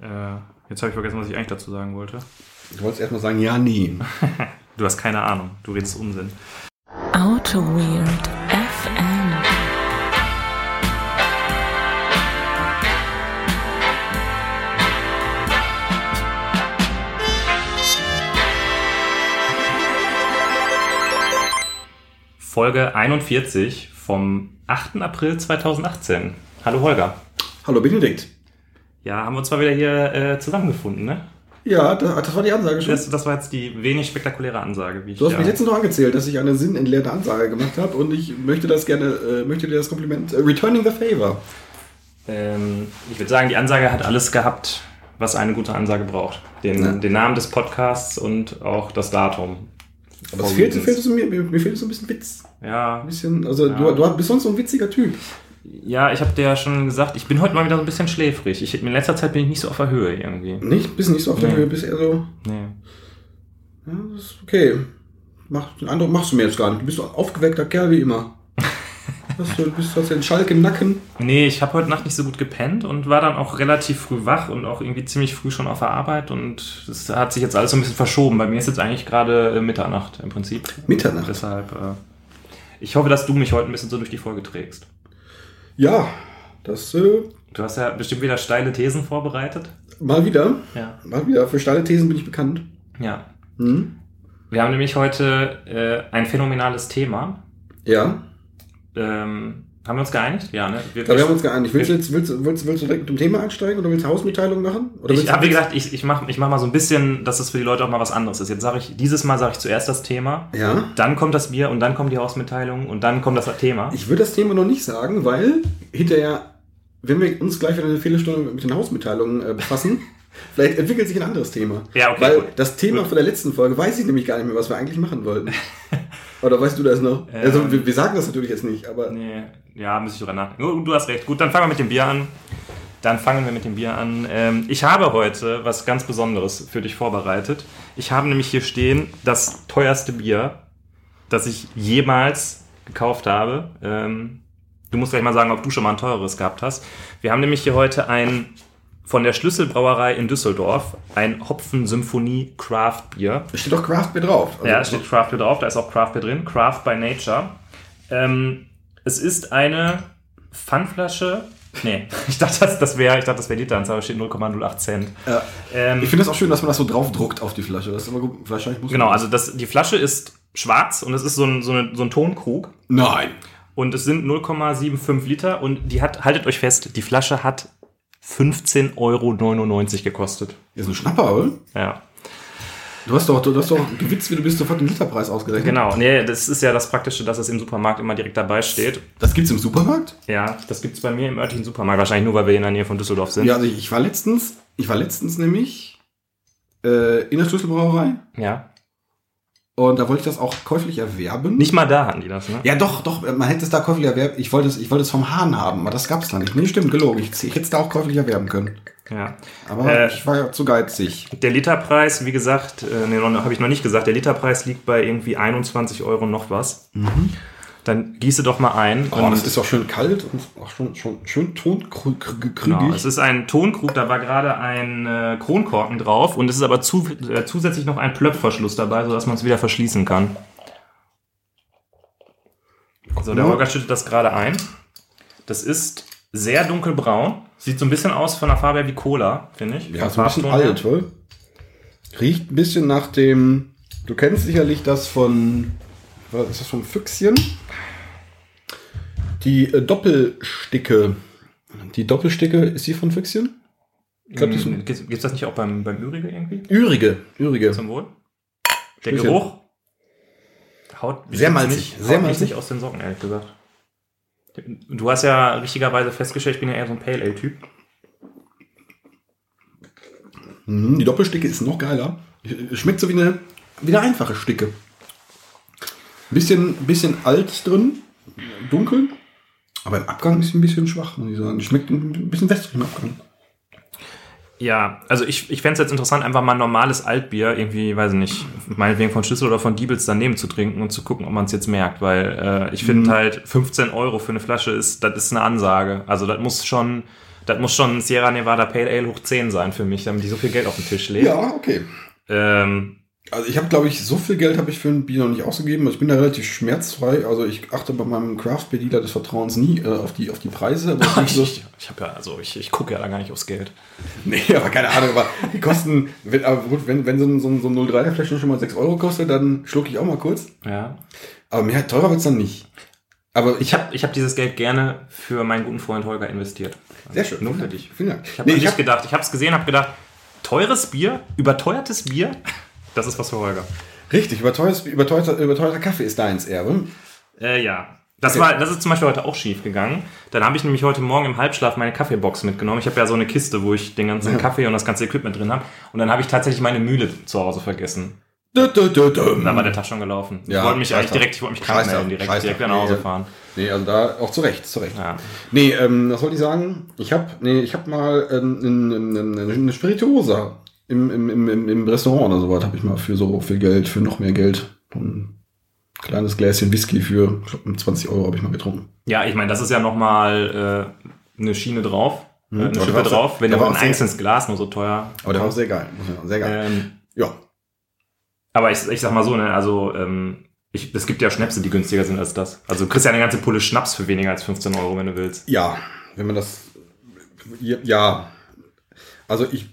Äh, jetzt habe ich vergessen, was ich eigentlich dazu sagen wollte. Du wolltest erstmal sagen, ja, nie. Du hast keine Ahnung. Du redest Unsinn. Auto Weird FM. Folge 41 vom 8. April 2018. Hallo Holger. Hallo Benedikt. Ja, haben wir uns mal wieder hier äh, zusammengefunden, ne? Ja, das, das war die Ansage schon. Das, das war jetzt die wenig spektakuläre Ansage, wie ich du hast ja, mir letztens noch angezählt, dass ich eine sinnentleerte Ansage gemacht habe und ich möchte das gerne, äh, möchte dir das Kompliment, äh, returning the favor. ähm, Ich würde sagen, die Ansage hat alles gehabt, was eine gute Ansage braucht. Den, Ja. den Namen des Podcasts und auch das Datum. Aber es fehlt, fehlt es mir, mir, mir fehlt so ein bisschen Witz. Ja, Ein bisschen, also Ja. du, du bist sonst so ein witziger Typ. Ja, ich habe dir ja schon gesagt, ich bin heute mal wieder so ein bisschen schläfrig. Ich, in letzter Zeit bin ich nicht so auf der Höhe irgendwie. Nicht? Bist nicht so auf der Nee. Höhe, bist eher so, Nee. ja, das ist okay. Mach, den Eindruck machst du mir jetzt gar nicht. Du bist so ein aufgeweckter Kerl wie immer. Hast du, bist, hast den Schalk im Nacken. Nee, ich habe heute Nacht nicht so gut gepennt und war dann auch relativ früh wach und auch irgendwie ziemlich früh schon auf der Arbeit und das hat sich jetzt alles so ein bisschen verschoben. Bei mir ist jetzt eigentlich gerade äh, Mitternacht im Prinzip. Mitternacht? Deshalb, äh, ich hoffe, dass du mich heute ein bisschen so durch die Folge trägst. Ja, das, äh, Du hast ja bestimmt wieder steile Thesen vorbereitet. mal wieder. Ja. Mal wieder. Für steile Thesen bin ich bekannt. Ja. Hm? Wir haben nämlich heute äh, ein phänomenales Thema. Ja. Ähm, haben wir uns geeinigt? Ja, ne? Ja, wir haben uns geeinigt. Willst willst, willst, du- willst du direkt mit dem Thema einsteigen oder willst du Hausmitteilung machen? Oder Ich willst habe gesagt, ich, ich mache ich mach mal so ein bisschen, dass es für die Leute auch mal was anderes ist. Jetzt sage ich, dieses Mal sage ich zuerst das Thema, Ja. dann kommt das Bier und dann kommt die Hausmitteilung und dann kommt das Thema. Ich würde das Thema noch nicht sagen, weil hinterher, wenn wir uns gleich wieder eine Viertelstunde mit den Hausmitteilungen äh, befassen, vielleicht entwickelt sich ein anderes Thema. Ja, okay, Weil gut. das Thema Gut. von der letzten Folge weiß ich nämlich gar nicht mehr, was wir eigentlich machen wollten. Oder weißt du das noch? also wir, wir sagen das natürlich jetzt nicht, aber Nee, ja, muss ich drüber nachdenken. Du hast recht. Gut, dann fangen wir mit dem Bier an. Dann fangen wir mit dem Bier an. Ähm, ich habe heute was ganz Besonderes für dich vorbereitet. Ich habe nämlich hier stehen das teuerste Bier, das ich jemals gekauft habe. Ähm, du musst gleich mal sagen, ob du schon mal ein teures gehabt hast. Wir haben nämlich hier heute ein von der Schlüsselbrauerei in Düsseldorf ein Hopfen-Symphonie Craft Bier. es steht doch Craft Beer drauf. Also, Ja, steht Craft Beer drauf, da ist auch Craft Beer drin. Craft by Nature. Ähm, es ist eine Pfandflasche. Nee, ich dachte, das, das wäre ich dachte, das wäre Literanzahl, aber steht 0,08 Cent. Ja. Ähm, Ich finde es auch schön, dass man das so draufdruckt auf die Flasche. Das ist aber gut. Wahrscheinlich muss genau, also das, die Flasche ist schwarz und es ist so ein, so, eine, so ein Tonkrug. Nein. Und es sind 0,75 Liter und die hat, haltet euch fest, die Flasche hat 15,99 Euro gekostet. Ist ein Schnapper, oder? Ja. Du hast doch, du hast doch gewitzt, wie du bist sofort den Literpreis ausgerechnet. Genau, nee, das ist ja das Praktische, dass es im Supermarkt immer direkt dabei steht. Das gibt's im Supermarkt? Ja, das gibt's bei mir im örtlichen Supermarkt. Wahrscheinlich nur, weil wir in der Nähe von Düsseldorf sind. Ja, also ich, ich war letztens, ich war letztens nämlich äh, in der Schlüsselbrauerei Ja. Und da wollte ich das auch käuflich erwerben. Nicht mal da hatten die das, ne? Ja, doch, doch, man hätte es da käuflich erwerben. Ich wollte es, ich wollte es vom Hahn haben, aber das gab's da nicht. Nee, stimmt, gelogen. Ich, ich hätte es da auch käuflich erwerben können. ja. Aber Äh, ich war ja zu geizig. Der Literpreis, wie gesagt, äh, nee, habe ich noch nicht gesagt, der Literpreis liegt bei irgendwie 21 Euro noch was. Dann gieße doch mal ein. Oh, das ist auch schön kalt und auch schon, schon schön tonkrügig. Genau, es ist ein Tonkrug, da war gerade ein äh, Kronkorken drauf und es ist aber zu, äh, zusätzlich noch ein Plöpfverschluss dabei, sodass man es wieder verschließen kann. So, der. Holger schüttet das gerade ein. Das ist sehr dunkelbraun. Sieht so ein bisschen aus von der Farbe her wie Cola, finde ich. ja, Vom so ein bisschen alt, wohl. Riecht ein bisschen nach dem. Du kennst sicherlich das von. Was ist das von Füchschen? Die äh, Doppelsticke. Die Doppelsticke, ist die von Füchschen? Ich Gibt es das nicht auch beim, beim Ürige irgendwie? Ürige. Ürige. Zum Wohl. Der Stößchen. Geruch haut Sehr malzig, nicht, sehr malzig. nicht aus den Socken, ehrlich gesagt. Du hast ja richtigerweise festgestellt, ich bin ja eher so ein Pale Ale-Typ. Mhm, die Doppelsticke ist noch geiler. Schmeckt so wie eine, wie eine einfache Sticke. Bisschen, bisschen alt drin, dunkel. Aber im Abgang ist sie ein bisschen schwach, muss ich sagen. Die schmeckt ein bisschen wässrig im Abgang. Ja, also ich, ich fände es jetzt interessant, einfach mal ein normales Altbier, irgendwie, weiß ich nicht, meinetwegen von Schlüssel oder von Diebels daneben zu trinken und zu gucken, ob man es jetzt merkt, weil äh, ich finde halt 15 Euro für eine Flasche ist, das ist eine Ansage. Also das muss schon Das muss schon Sierra Nevada Pale Ale hoch 10 sein für mich, damit die so viel Geld auf den Tisch legen. Ja, okay. Ähm, Also ich habe, glaube ich, so viel Geld habe ich für ein Bier noch nicht ausgegeben. Ich bin da relativ schmerzfrei. Also ich achte bei meinem Craft Beer Dealer des Vertrauens nie äh, auf die auf die Preise. Ich ich, ich habe ja, also ich, ich gucke ja da gar nicht aufs Geld. nee, aber keine Ahnung. Aber die kosten, wenn, aber gut, wenn, wenn so ein, so ein, so ein 03er Fläschchen schon mal 6 Euro kostet, dann schlucke ich auch mal kurz. Ja. Aber mehr teurer wird's dann nicht. Aber Ich habe ich hab dieses Geld gerne für meinen guten Freund Holger investiert. sehr schön. Nur für dich. Vielen Dank. Ich habe Nee, hab, gedacht, ich habe es gesehen, habe gedacht, teures Bier, überteuertes Bier, das ist was für Holger. richtig, überteuerter, überteuerter, überteuerter Kaffee ist deins, Erwin. Äh, ja. Das, war, das ist zum Beispiel heute auch schief gegangen. Dann habe ich nämlich heute Morgen im Halbschlaf meine Kaffeebox mitgenommen. Ich habe ja so eine Kiste, wo ich den ganzen Kaffee und das ganze Equipment drin habe. Und dann habe ich tatsächlich meine Mühle zu Hause vergessen. Da war der Tag schon gelaufen. Ja, ich wollte mich eigentlich direkt, ich wollte mich krank melden, direkt, direkt nach Hause fahren. Nee, also da auch zu Recht, zu Recht. Ja. Nee, ähm, was wollte ich sagen? Ich habe nee, ich hab mal ähm, eine Spirituosa im, im, im, im- Restaurant oder sowas, habe ich mal für so viel Geld, für noch mehr Geld, ein kleines Gläschen Whisky für ich glaub, 20 Euro habe ich mal getrunken. Ja, ich meine, das ist ja nochmal äh, eine Schiene drauf, äh, eine aber Schippe sehr- drauf. Wenn war ein einzelnes Glas nur so teuer. Aber der war auch sehr geil. Sehr geil. Ähm, Ja. aber ich, ich sag mal so, ne, also ähm, ich, es gibt ja Schnäpse, die günstiger sind als das. Also du kriegst ja eine ganze Pulle Schnaps für weniger als 15 Euro, wenn du willst. Ja, wenn man das. Ja. Also ich.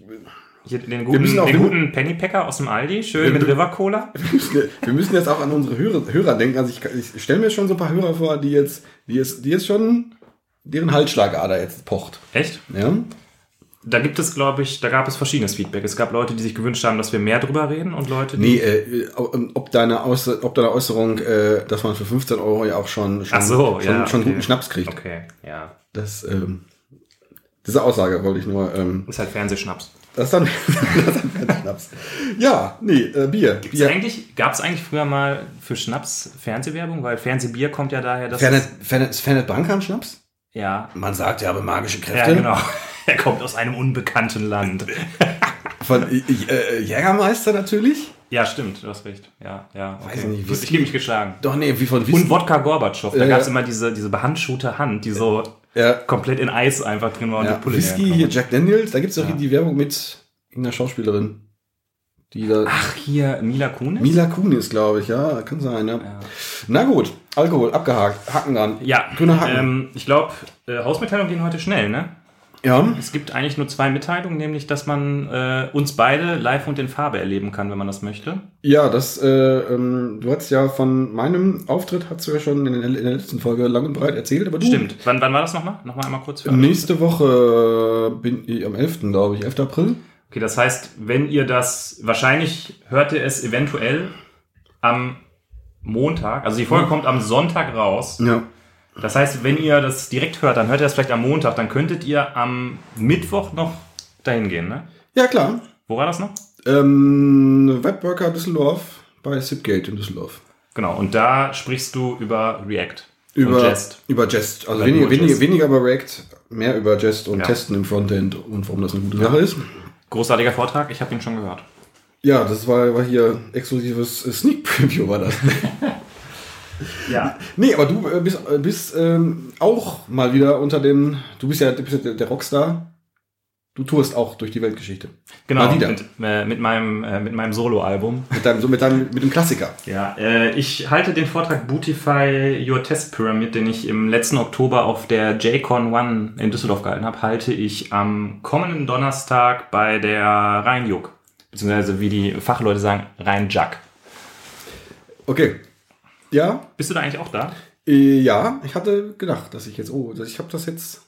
Hier, den Wir guten, müssen auch- den guten Pennypacker aus dem Aldi, schön mit River Cola. Wir müssen jetzt auch an unsere Hörer, Hörer denken. Also ich, ich stelle mir schon so ein paar Hörer vor, die jetzt, die jetzt, die jetzt schon deren Halsschlagader jetzt pocht. Echt? Ja. Da gibt es, glaube ich, da gab es verschiedenes Feedback. Es gab Leute, die sich gewünscht haben, dass wir mehr drüber reden und Leute, die. Nee, äh, ob deine, Äußer ob deine Äußerung, äh, dass man für 15 Euro ja auch schon, schon, so, schon, ja, schon okay. guten Schnaps kriegt. Okay, ja. Das, ähm, diese Aussage wollte ich nur, ähm, Ist halt Fernsehschnaps. Das ist dann, das ist dann Schnaps. Ja, nee, äh, Bier. Gibt's Bier. eigentlich, gab es eigentlich früher mal für Schnaps Fernsehwerbung? Weil Fernsehbier kommt ja daher, dass. Fernet, Fernet, ist Fernet Branca ein Schnaps? ja. Man sagt ja, aber magische Ja, Kräfte. genau. Er kommt aus einem unbekannten Land. Von äh, äh, Jägermeister natürlich. Ja, stimmt, du hast recht. Ja, ja. Okay. Weiß nicht, ich Whisky- gebe mich geschlagen. Doch, nee, wie von Und Wodka Gorbatschow. Da Ja, gab es ja. immer diese, diese behandschuhte Hand, die so Ja, komplett in Eis einfach drin war und ja, Pulle Whisky, hier. Jack Daniels, da gibt es doch Ja. die Werbung mit irgendeiner Schauspielerin. Die da. Ach, hier Mila Kunis? Mila Kunis, glaube ich, ja, kann sein, ja. Ja. Na gut, Alkohol, abgehakt, Haken dran. Ja, Grüner Haken. ähm, ich glaube, äh, Hausmitteilungen gehen heute schnell, ne? Ja, Es gibt eigentlich nur zwei Mitteilungen, nämlich, dass man äh, uns beide live und in Farbe erleben kann, wenn man das möchte. ja, das, äh, ähm, du hast ja von meinem Auftritt, hast du ja schon in, der- in der letzten Folge lang und breit erzählt, aber du. Stimmt. Wann, wann war das nochmal? Nochmal einmal kurz für Nächste Woche bin ich am 11., glaube ich, 11. April. Okay, das heißt, wenn ihr das, wahrscheinlich hört ihr es eventuell am Montag, also die Folge kommt am Sonntag raus. Ja. Das heißt, wenn ihr das direkt hört, dann hört ihr das vielleicht am Montag, dann könntet ihr am Mittwoch noch dahin gehen, ne? Ja, klar. Wo war das noch? Ähm, Webworker Düsseldorf bei Zipgate in Düsseldorf. Genau, und da sprichst du über React. Über Jest. Über Jest. Also weniger, weniger, weniger über React, mehr über Jest und Ja. Testen im Frontend und warum das eine gute Sache ist. Großartiger Vortrag, ich habe ihn schon gehört. Ja, das war, war hier exklusives Sneak Preview war das. Ja. nee, aber du äh, bist, äh, bist ähm, auch mal wieder unter den, du bist ja, du bist ja der, Rockstar. Du tourst auch durch die Weltgeschichte. Genau, mit, äh, mit meinem, äh, mit meinem Soloalbum. Mit deinem, so mit deinem, mit dem Klassiker. Ja, äh, ich halte den Vortrag Bootify Your Test Pyramid, den ich im letzten Oktober auf der JCon One in Düsseldorf gehalten habe, halte ich am kommenden Donnerstag bei der Rheinjuck. Beziehungsweise, wie die Fachleute sagen, Rheinjack. Okay. Ja, Bist du da eigentlich auch da? äh, ja, ich hatte gedacht, dass ich jetzt, oh, dass ich habe das jetzt.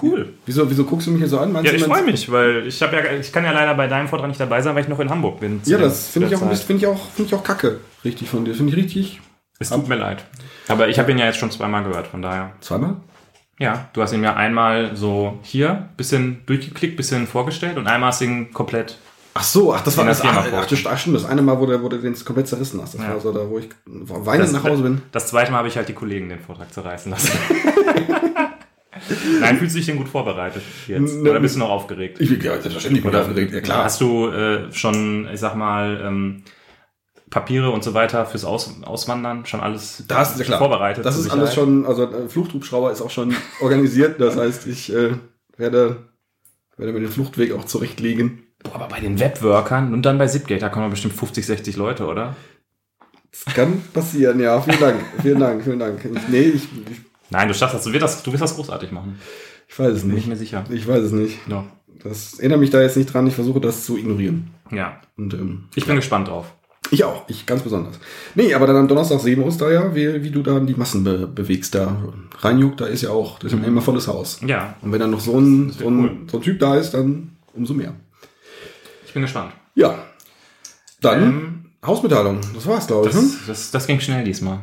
Cool. Wieso, wieso guckst du mich hier so an? Meinst Ja, ich freue mich, weil ich habe ja, ich kann ja leider bei deinem Vortrag nicht dabei sein, weil ich noch in Hamburg bin. Ja, das finde ich, auch ein Zeit. bisschen- finde ich, auch- finde ich auch kacke. Richtig von dir. Finde ich richtig. Es tut mir leid. Aber ich habe ihn ja jetzt schon zweimal gehört, von daher. Zweimal? Ja, du hast ihn ja einmal so hier, bisschen durchgeklickt, bisschen vorgestellt und einmal hast du ihn komplett. Ach so, ach, das war das. Ach, ach, ach, stimmt, das eine Mal, wo du, wo du den komplett zerrissen hast. Das Ja. war so da, wo ich weinend nach Hause bin. Das zweite Mal habe ich halt die Kollegen den Vortrag zerreißen lassen. Nein, fühlst du dich denn gut vorbereitet jetzt? Ne- Oder bist du noch aufgeregt? Ich bin ja selbstverständlich Oder aufgeregt. Ja, klar. Hast du äh, schon, ich sag mal, ähm, Papiere und so weiter fürs Aus Auswandern schon alles Das ist schon vorbereitet? Das ist alles Sicherheit? schon, also äh, Fluchthubschrauber ist auch schon organisiert. Das heißt, ich, äh, werde, werde mir den Fluchtweg auch zurechtlegen. Boah, aber bei den Webworkern und dann bei Zipgate, da kommen bestimmt 50, 60 Leute, oder? Das kann passieren, ja. Vielen Dank, vielen Dank, vielen Dank. Ich, nee, ich, ich, Nein, du schaffst das. Du wirst das, du wirst das großartig machen. ich weiß es Bin ich nicht. mir sicher. Ich weiß es nicht. Ja. Das erinnert mich da jetzt nicht dran. Ich versuche das zu ignorieren. ja. Und ähm, Ich bin gespannt drauf. ich auch. Ich ganz besonders. Nee, aber dann am Donnerstag sehen wir uns da ja, wie, wie du dann die Massen be bewegst. Da Reinjuck, da ist ja auch, das ist ja immer volles Haus. Ja, Und wenn dann noch so ein, so ein, cool. so ein Typ da ist, dann umso mehr. Ich bin gespannt. Ja. Dann Ähm, Hausmitteilung. Das war's, glaube ich. Ne? das, das, das ging schnell diesmal.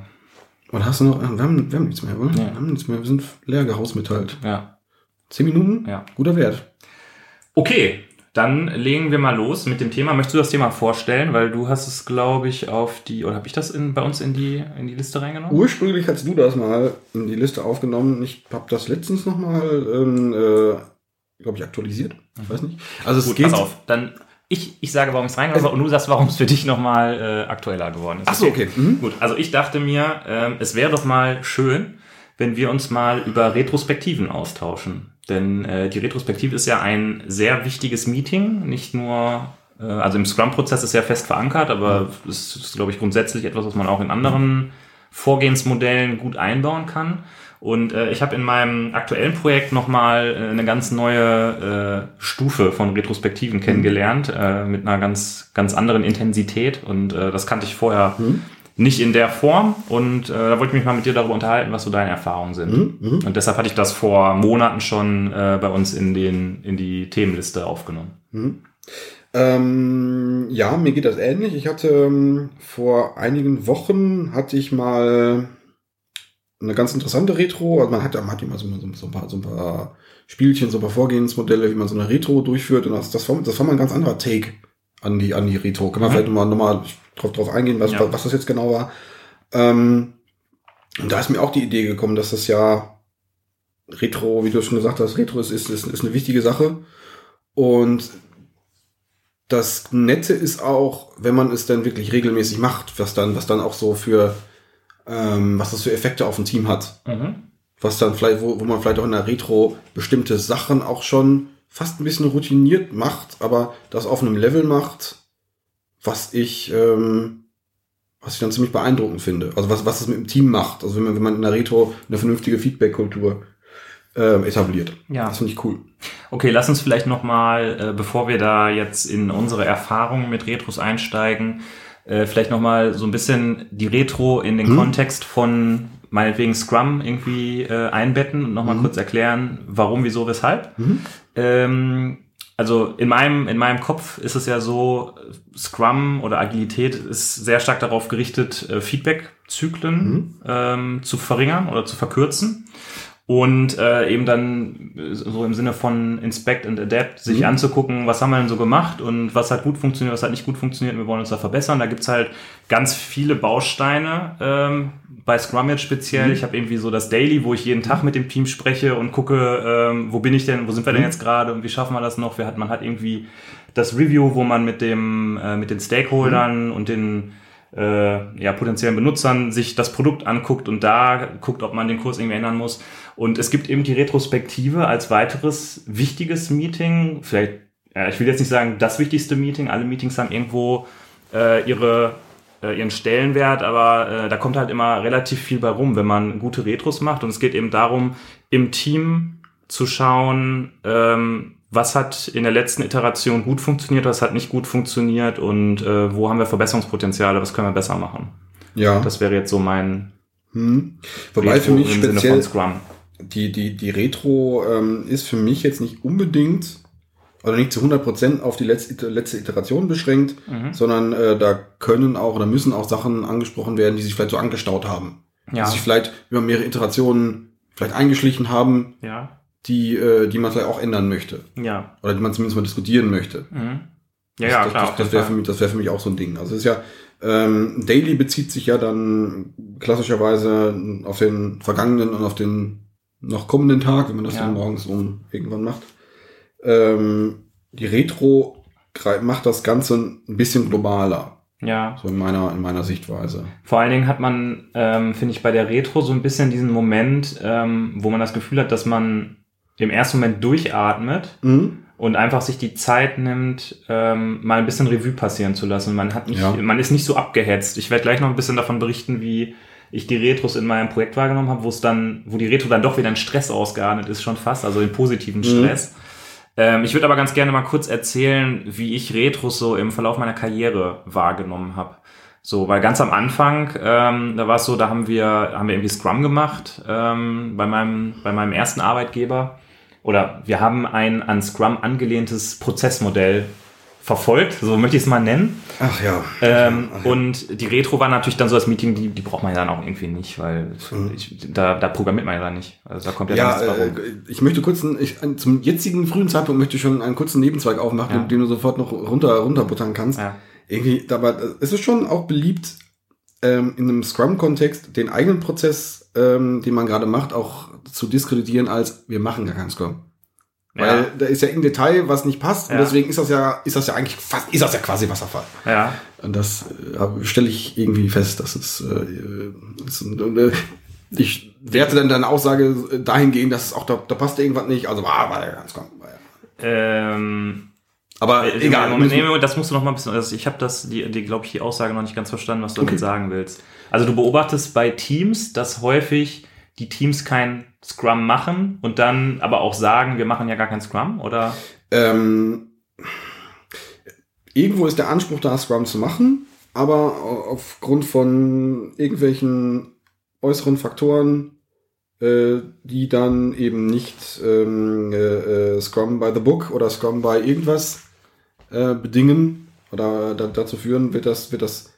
Und hast du noch? Wir haben, wir haben nichts mehr, oder? Ja. Wir haben nichts mehr. Wir sind leer gehausmitteilt. Ja. Zehn Minuten? Ja. Guter Wert. Okay, dann legen wir mal los mit dem Thema. Möchtest du das Thema vorstellen? Weil du hast es, glaube ich, auf die, oder habe ich das in, bei uns in die, in die Liste reingenommen? Ursprünglich hast du das mal in die Liste aufgenommen. Ich habe das letztens noch mal, ähm, äh, glaube ich, aktualisiert. Ich weiß nicht. Also es Gut, geht. pass auf. Dann ich, ich sage, warum ich es reingenommen habe und du sagst, warum es für dich nochmal äh, aktueller geworden ist. Ach so, okay. Mhm. Gut, also ich dachte mir, ähm, es wäre doch mal schön, wenn wir uns mal über Retrospektiven austauschen. Denn äh, die Retrospektive ist ja ein sehr wichtiges Meeting, nicht nur, äh, also im Scrum-Prozess ist ja fest verankert, aber es ist, glaube ich, grundsätzlich etwas, was man auch in anderen Vorgehensmodellen gut einbauen kann. Und äh, ich habe in meinem aktuellen Projekt nochmal äh, eine ganz neue äh, Stufe von Retrospektiven kennengelernt, äh, mit einer ganz, ganz anderen Intensität. Und äh, das kannte ich vorher nicht in der Form. Und äh, da wollte ich mich mal mit dir darüber unterhalten, was so deine Erfahrungen sind. Mhm. Und deshalb hatte ich das vor Monaten schon äh, bei uns in, den, in die Themenliste aufgenommen. Ähm, ja, mir geht das ähnlich. Ich hatte ähm, vor einigen Wochen hatte ich mal eine ganz interessante Retro. Also man hat, man hat immer so, so, ein paar, so ein paar Spielchen, so ein paar Vorgehensmodelle, wie man so eine Retro durchführt. Und das, das, war, das war mal ein ganz anderer Take an die, an die Retro. Kann man Mhm. vielleicht nochmal noch mal drauf, drauf eingehen, was, Ja. was das jetzt genau war. Ähm, und da ist mir auch die Idee gekommen, dass das ja Retro, wie du schon gesagt hast, Retro ist, ist, ist, ist eine wichtige Sache. Und das Nette ist auch, wenn man es dann wirklich regelmäßig macht, was dann, was dann auch so für, ähm, was das für Effekte auf ein Team hat. Was dann vielleicht, wo, wo man vielleicht auch in der Retro bestimmte Sachen auch schon fast ein bisschen routiniert macht, aber das auf einem Level macht, was ich, ähm, was ich dann ziemlich beeindruckend finde. Also was, was es mit dem Team macht. Also wenn man, wenn man in der Retro eine vernünftige Feedback-Kultur ähm, etabliert. Ja. Das finde ich cool. Okay, lass uns vielleicht nochmal, äh, bevor wir da jetzt in unsere Erfahrungen mit Retros einsteigen, äh, vielleicht nochmal so ein bisschen die Retro in den Hm. Kontext von meinetwegen Scrum irgendwie äh, einbetten und nochmal Mhm. kurz erklären, warum, wieso, weshalb. Mhm. Ähm, also in meinem, in meinem Kopf ist es ja so, Scrum oder Agilität ist sehr stark darauf gerichtet, äh, Feedback-Zyklen Mhm. ähm, zu verringern oder zu verkürzen. Und äh, eben dann äh, so im Sinne von Inspect and Adapt, sich Mhm. anzugucken, was haben wir denn so gemacht und was hat gut funktioniert, was hat nicht gut funktioniert, wir wollen uns da verbessern. Da gibt's halt ganz viele Bausteine, ähm, bei Scrum jetzt speziell. Mhm. Ich habe irgendwie so das Daily, wo ich jeden Tag mit dem Team spreche und gucke, ähm, wo bin ich denn, wo sind wir denn Mhm. jetzt gerade und wie schaffen wir das noch? Wir hat, man hat irgendwie das Review, wo man mit dem, äh, mit den Stakeholdern und den äh, ja, potenziellen Benutzern sich das Produkt anguckt und da guckt, ob man den Kurs irgendwie ändern muss. Und es gibt eben die Retrospektive als weiteres wichtiges Meeting. Vielleicht, ja, ich will jetzt nicht sagen das wichtigste Meeting. Alle Meetings haben irgendwo äh, ihre äh, ihren Stellenwert, aber äh, da kommt halt immer relativ viel bei rum, wenn man gute Retros macht. Und es geht eben darum, im Team zu schauen, ähm, was hat in der letzten Iteration gut funktioniert, was hat nicht gut funktioniert und äh, wo haben wir Verbesserungspotenziale, was können wir besser machen. Ja. Das wäre jetzt so mein Hm. Wobei Retro für mich im Sinne speziell von Scrum. Die, die, die Retro ähm, ist für mich jetzt nicht unbedingt oder nicht zu 100% auf die letzte, letzte Iteration beschränkt, Mhm. sondern äh, da können auch oder müssen auch Sachen angesprochen werden, die sich vielleicht so angestaut haben. Ja, Die sich vielleicht über mehrere Iterationen vielleicht eingeschlichen haben, ja, die, äh, die man vielleicht auch ändern möchte. ja. Oder die man zumindest mal diskutieren möchte. Mhm. Ja, ja, das, klar. Das, das, wäre für mich, das wäre für mich auch so ein Ding. Also es ist ja, ähm, Daily bezieht sich ja dann klassischerweise auf den vergangenen und auf den noch kommenden Tag, wenn man das Ja. dann morgens um irgendwann macht. Ähm, die Retro macht das Ganze ein bisschen globaler, ja. so in meiner, in meiner Sichtweise. Vor allen Dingen hat man, ähm, finde ich, bei der Retro so ein bisschen diesen Moment, ähm, wo man das Gefühl hat, dass man im ersten Moment durchatmet Mhm. und einfach sich die Zeit nimmt, ähm, mal ein bisschen Revue passieren zu lassen. Man hat nicht, Ja. man ist nicht so abgehetzt. Ich werde gleich noch ein bisschen davon berichten, wie ich die Retros in meinem Projekt wahrgenommen habe, wo es dann, wo die Retro dann doch wieder in Stress ausgeartet ist, schon fast, also in positiven Stress. Ähm, ich würde aber ganz gerne mal kurz erzählen, wie ich Retros so im Verlauf meiner Karriere wahrgenommen habe. So, weil ganz am Anfang, ähm, da war es so, da haben wir, haben wir irgendwie Scrum gemacht ähm, bei meinem, bei meinem ersten Arbeitgeber. Oder wir haben ein an Scrum angelehntes Prozessmodell verfolgt, so möchte ich es mal nennen. Ach ja. Ähm, und die Retro war natürlich dann so das Meeting, die, die braucht man ja dann auch irgendwie nicht, weil ich, da, da programmiert man ja dann nicht. Also da kommt ja, Ja, nichts bei rum. äh, ich möchte kurz, einen, ich, zum jetzigen frühen Zeitpunkt möchte ich schon einen kurzen Nebenzweig aufmachen, Ja. den du sofort noch runter runterbuttern kannst. Ja. Irgendwie, aber es ist schon auch beliebt, ähm, in einem Scrum-Kontext den eigenen Prozess, ähm, den man gerade macht, auch zu diskreditieren als wir machen gar keinen Scrum. Weil Ja. da ist ja irgendein Detail, was nicht passt, Ja. und deswegen ist das ja, ist das ja eigentlich fast, ist das ja quasi Wasserfall. Ja. Und das äh, stelle ich irgendwie fest, dass es, äh, ist, äh, ich werte dann deine Aussage dahingehend, dass es auch da, da passt irgendwas nicht. Also war, war ja ganz klar. War ja. Ähm, Aber Äh, egal. Moment, nee, Moment, das musst du noch mal ein bisschen. Also ich habe das, die, die glaube ich, die Aussage noch nicht ganz verstanden, was du Okay. damit sagen willst. Also du beobachtest bei Teams, dass häufig die Teams kein Scrum machen und dann aber auch sagen, wir machen ja gar kein Scrum, oder? Ähm, irgendwo ist der Anspruch da, Scrum zu machen, aber aufgrund von irgendwelchen äußeren Faktoren, äh, die dann eben nicht ähm, äh, äh, Scrum by the Book oder Scrum by irgendwas äh, bedingen oder da, dazu führen, wird das, wird das,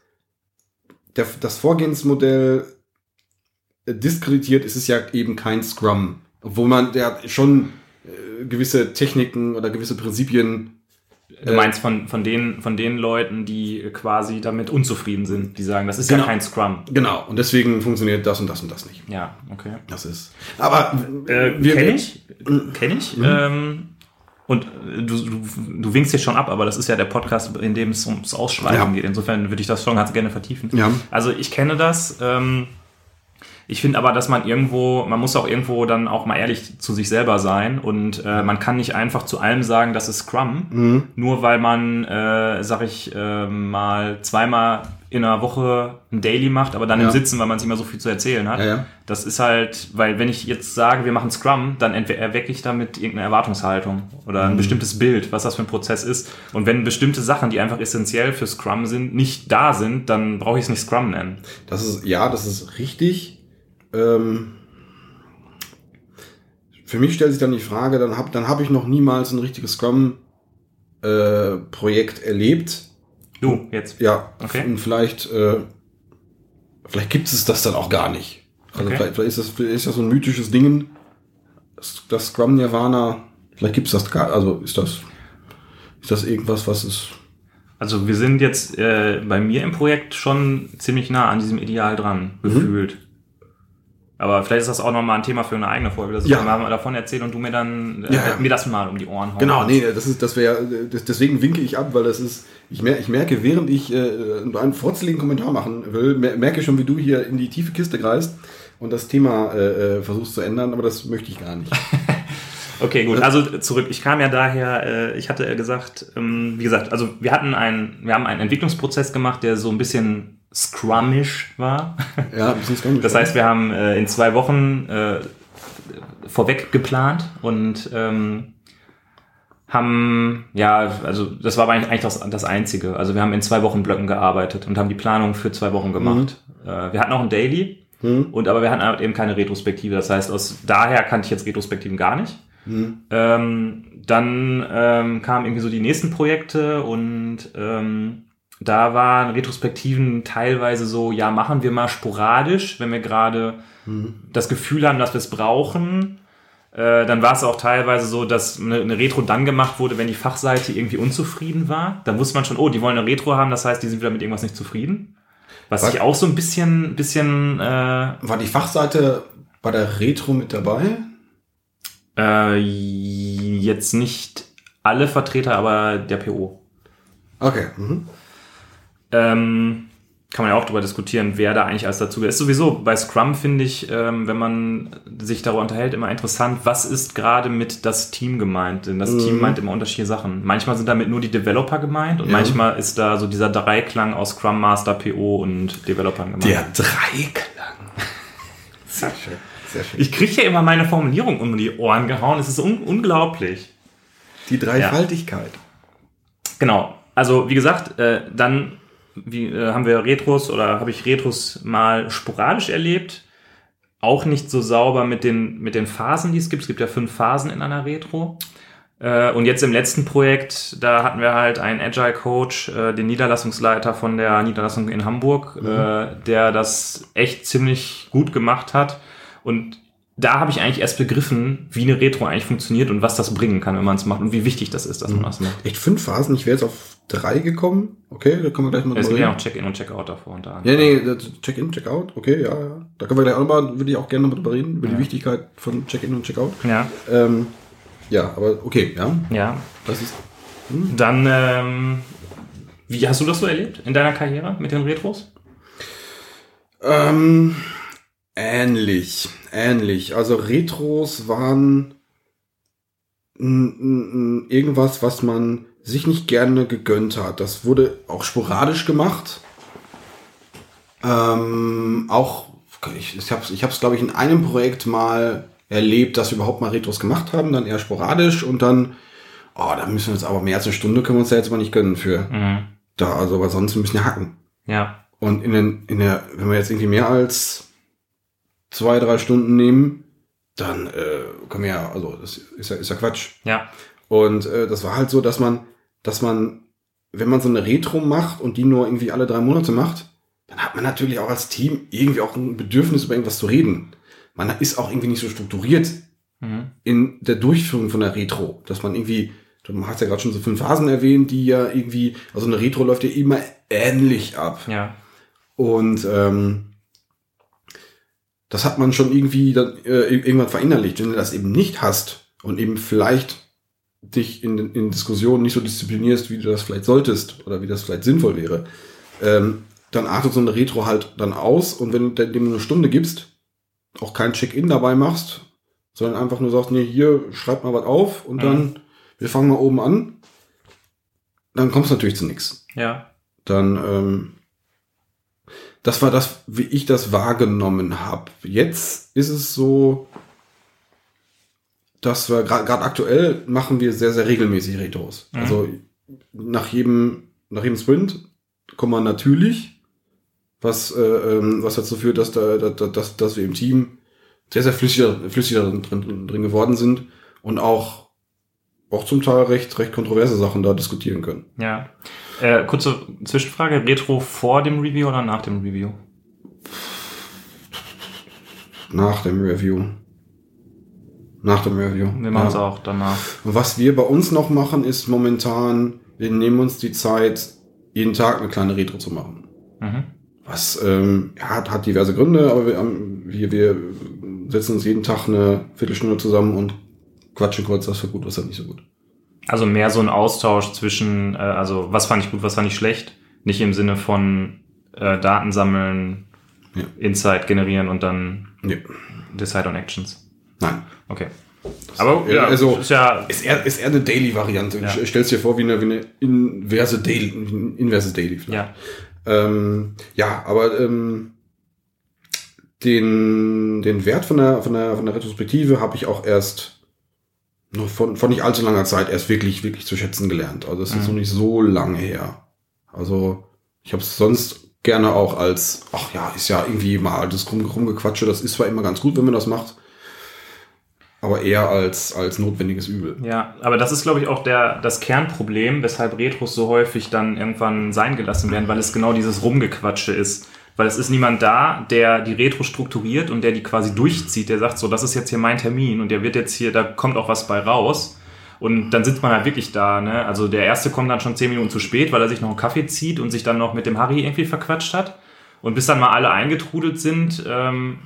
der, das Vorgehensmodell diskreditiert, ist es ja eben kein Scrum. Obwohl man der schon äh, gewisse Techniken oder gewisse Prinzipien Du Äh, meinst von, von, den, von den Leuten, die quasi damit unzufrieden sind, die sagen, das ist ja Genau. kein Scrum. Genau, und deswegen funktioniert das und das und das nicht. Ja, okay. Das ist. Aber Äh, wir kenn ich, kenn ich. Mhm. Ähm, und äh, du, du, du winkst jetzt schon ab, aber das ist ja der Podcast, in dem es ums Ausschweifen Ja. geht. Insofern würde ich das schon ganz gerne vertiefen. Ja. Also ich kenne das. Ähm, ich finde aber, dass man irgendwo, man muss auch irgendwo dann auch mal ehrlich zu sich selber sein und äh, man kann nicht einfach zu allem sagen, das ist Scrum, Mhm. nur weil man, äh, sag ich äh, mal, zweimal in einer Woche ein Daily macht, aber dann Ja. im Sitzen, weil man sich immer so viel zu erzählen hat. Ja, ja. Das ist halt, weil wenn ich jetzt sage, wir machen Scrum, dann erwecke ich damit irgendeine Erwartungshaltung oder Mhm. ein bestimmtes Bild, was das für ein Prozess ist. Und wenn bestimmte Sachen, die einfach essentiell für Scrum sind, nicht da sind, dann brauche ich es nicht Scrum nennen. Das ist, ja, das ist richtig. Ähm, für mich stellt sich dann die Frage, dann habe dann hab ich noch niemals ein richtiges Scrum-Projekt erlebt. Du, jetzt. Ja, Okay. und vielleicht, äh, vielleicht gibt es das dann auch gar nicht. Also Okay. vielleicht, vielleicht, ist das, vielleicht ist das so ein mythisches Ding, das, das Scrum Nirvana, vielleicht gibt es das gar, also ist das, ist das irgendwas, was es, Also wir sind jetzt äh, bei mir im Projekt schon ziemlich nah an diesem Ideal dran, Mhm. gefühlt. Aber vielleicht ist das auch nochmal ein Thema für eine eigene Folge, dass ich Ja. mal davon erzähle und du mir dann äh, Ja, ja. mir das mal um die Ohren hauen Genau, nee, das ist, das wäre, deswegen winke ich ab, weil das ist, ich, mer ich merke, während ich äh, einen frotzeligen Kommentar machen will, mer merke schon, wie du hier in die tiefe Kiste greist und das Thema äh, äh, versuchst zu ändern, aber das möchte ich gar nicht. Okay, gut. Also zurück. Ich kam ja daher, äh, ich hatte gesagt, ähm, wie gesagt, also wir hatten einen, wir haben einen Entwicklungsprozess gemacht, der so ein bisschen scrummisch war. Ja, das ist gar nicht Das heißt, wir haben äh, in zwei Wochen äh, vorweg geplant und ähm, haben, ja, also das war eigentlich das, das Einzige. Also wir haben in zwei Wochen Blöcken gearbeitet und haben die Planung für zwei Wochen gemacht. Äh, wir hatten auch ein Daily, Hm? und aber wir hatten halt eben keine Retrospektive. Das heißt, aus daher kannte ich jetzt Retrospektiven gar nicht. Hm? Ähm, dann ähm, kamen irgendwie so die nächsten Projekte und ähm, da waren Retrospektiven teilweise so, ja, machen wir mal sporadisch, wenn wir gerade Hm? das Gefühl haben, dass wir es brauchen. Äh, dann war es auch teilweise so, dass eine, eine Retro dann gemacht wurde, wenn die Fachseite irgendwie unzufrieden war. Dann wusste man schon, oh, die wollen eine Retro haben, das heißt, die sind wieder mit irgendwas nicht zufrieden. Was Was? ich auch so ein bisschen, bisschen äh, War die Fachseite bei der Retro mit dabei? äh, jetzt nicht alle Vertreter, aber der PO. Okay. Mhm. Ähm, kann man ja auch darüber diskutieren, wer da eigentlich alles dazu ist. Sowieso bei Scrum finde ich, ähm, wenn man sich darüber unterhält, immer interessant, was ist gerade mit das Team gemeint? Denn das Mhm. Team meint immer unterschiedliche Sachen. Manchmal sind damit nur die Developer gemeint und Ja. manchmal ist da so dieser Dreiklang aus Scrum Master, PO und Developern gemeint. Der Dreiklang. Sehr schön. Sehr schön. Ich kriege ja immer meine Formulierung um die Ohren gehauen. Es ist un unglaublich. Die Dreifaltigkeit. Genau. Also wie gesagt, äh, dann wie, äh, haben wir Retros oder habe ich Retros mal sporadisch erlebt. Auch nicht so sauber mit den, mit den Phasen, die es gibt. Es gibt ja fünf Phasen in einer Retro. Äh, und jetzt im letzten Projekt, da hatten wir halt einen Agile Coach, äh, den Niederlassungsleiter von der Niederlassung in Hamburg, äh, der das echt ziemlich gut gemacht hat. Und da habe ich eigentlich erst begriffen, wie eine Retro eigentlich funktioniert und was das bringen kann, wenn man es macht und wie wichtig das ist, dass man das macht. Echt fünf Phasen? Ich wäre jetzt auf drei gekommen. Okay, da können wir gleich mal Es drüber gibt ja noch Check-in und Check-out davor unter Ja, anderem. nee, Check-in, Check-out. Okay, ja, ja. Da können wir gleich auch nochmal, würde ich auch gerne nochmal drüber reden, über die Wichtigkeit von Check-in und Check-out. Ja, Ähm, ja, aber okay, ja. ja. Das ist. Dann, ähm, wie hast du das so erlebt in deiner Karriere mit den Retros? Ähm, ähnlich, ähnlich. Also Retros waren irgendwas, was man sich nicht gerne gegönnt hat. Das wurde auch sporadisch gemacht. Ähm, auch, ich, ich habe es, ich hab's, glaube ich, in einem Projekt mal erlebt, dass wir überhaupt mal Retros gemacht haben, dann eher sporadisch und dann, oh, da müssen wir uns aber mehr als eine Stunde können wir uns da jetzt mal nicht gönnen für. Mhm. Da, also, weil sonst müssen wir hacken. Ja, Und in, den, in der, wenn wir jetzt irgendwie mehr als zwei, drei Stunden nehmen, dann äh, wir ja, also das ist ja, ist ja Quatsch. ja, Und äh, das war halt so, dass man, dass man, wenn man so eine Retro macht und die nur irgendwie alle drei Monate macht, dann hat man natürlich auch als Team irgendwie auch ein Bedürfnis, über irgendwas zu reden. Man ist auch irgendwie nicht so strukturiert mhm. in der Durchführung von der Retro, dass man irgendwie, du hast ja gerade schon so fünf Phasen erwähnt, die ja irgendwie, also eine Retro läuft ja immer ähnlich ab. ja, Und ähm, das hat man schon irgendwie dann äh, irgendwann verinnerlicht. Wenn du das eben nicht hast und eben vielleicht dich in, in Diskussionen nicht so disziplinierst, wie du das vielleicht solltest oder wie das vielleicht sinnvoll wäre, ähm, dann artet so eine Retro halt dann aus und wenn du dem eine Stunde gibst, auch kein Check-in dabei machst, sondern einfach nur sagst, nee, hier, schreib mal was auf und Mhm. dann, wir fangen mal oben an, dann kommst du natürlich zu nichts ja, dann ähm, das war das, wie ich das wahrgenommen habe. Jetzt ist es so, dass wir gerade aktuell machen wir sehr, sehr regelmäßig Retros. Mhm. Also nach jedem, nach jedem Sprint kommen wir natürlich, was, äh, ähm, was dazu führt, dass, da, da, dass, dass wir im Team sehr, sehr flüssiger, flüssiger drin, drin, drin geworden sind und auch, auch zum Teil recht, recht kontroverse Sachen da diskutieren können. ja. Äh, kurze Zwischenfrage, Retro vor dem Review oder nach dem Review? Nach dem Review. Nach dem Review. Wir machen es Ja. auch danach. Was wir bei uns noch machen, ist momentan, wir nehmen uns die Zeit, jeden Tag eine kleine Retro zu machen. Mhm. Was ähm, ja, hat, hat diverse Gründe, aber wir, haben- wir, wir setzen uns jeden Tag eine Viertelstunde zusammen und quatschen kurz, was war gut, was war nicht so gut. Also mehr so ein Austausch zwischen, äh, also was fand ich gut, was fand ich schlecht. Nicht im Sinne von äh, Daten sammeln, Ja. Insight generieren und dann Nee. Decide on Actions. Nein. Okay. Aber Ja, ja, also- ist ja Ist eher, ist eher eine Daily-Variante. Ja. Ich stell's dir vor wie eine, wie eine inverse Daily, inverse Daily vielleicht. ja, Ähm, ja, aber ähm, den, den Wert von der, von der, von der Retrospektive habe ich auch erst noch von, von nicht allzu langer Zeit erst wirklich, wirklich zu schätzen gelernt. Also es ist Mhm. noch nicht so lange her. Also ich habe es sonst gerne auch als, ach ja, ist ja irgendwie mal das Rum, Rumgequatsche, das ist zwar immer ganz gut, wenn man das macht, aber eher als, als notwendiges Übel. ja. Aber das ist, glaube ich, auch der, das Kernproblem, weshalb Retros so häufig dann irgendwann sein gelassen werden, weil es genau dieses Rumgequatsche ist. Weil es ist niemand da, der die Retro strukturiert und der die quasi durchzieht, der sagt so, das ist jetzt hier mein Termin und der wird jetzt hier, da kommt auch was bei raus. Und dann sitzt man halt wirklich da, ne? Also der erste kommt dann schon zehn Minuten zu spät, weil er sich noch einen Kaffee zieht und sich dann noch mit dem Harry irgendwie verquatscht hat. Und bis dann mal alle eingetrudelt sind, ähm,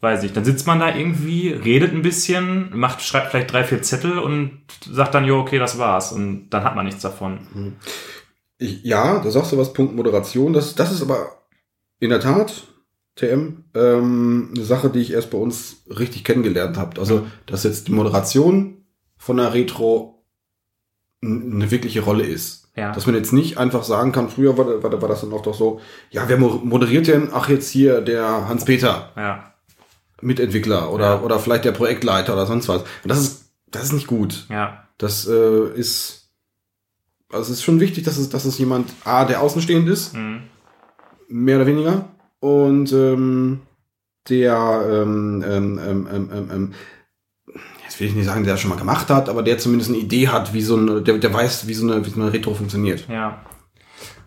weiß ich, dann sitzt man da irgendwie, redet ein bisschen, macht, schreibt vielleicht drei, vier Zettel und sagt dann, jo, okay, das war's. Und dann hat man nichts davon. Ich, ja, da sagst du was, Punkt Moderation. Das, das ist aber in der Tat, TM, ähm, eine Sache, die ich erst bei uns richtig kennengelernt habe. Also, dass jetzt die Moderation von der Retro eine wirkliche Rolle ist. Ja. Dass man jetzt nicht einfach sagen kann, früher war, war, war das dann auch doch so, ja, wer mo- moderiert denn? Ach, jetzt hier der Hans-Peter, Ja. Mitentwickler oder, Ja. oder vielleicht der Projektleiter oder sonst was. Und das ist, das ist nicht gut. Ja. Das äh, ist, also es ist schon wichtig, dass es, dass es jemand, A, der außenstehend ist, Mhm. Mehr oder weniger, und ähm, der, ähm, ähm, ähm, ähm, ähm, jetzt will ich nicht sagen, der das schon mal gemacht hat, aber der zumindest eine Idee hat, wie so eine, der, der weiß, wie so eine, wie so eine Retro funktioniert. Ja.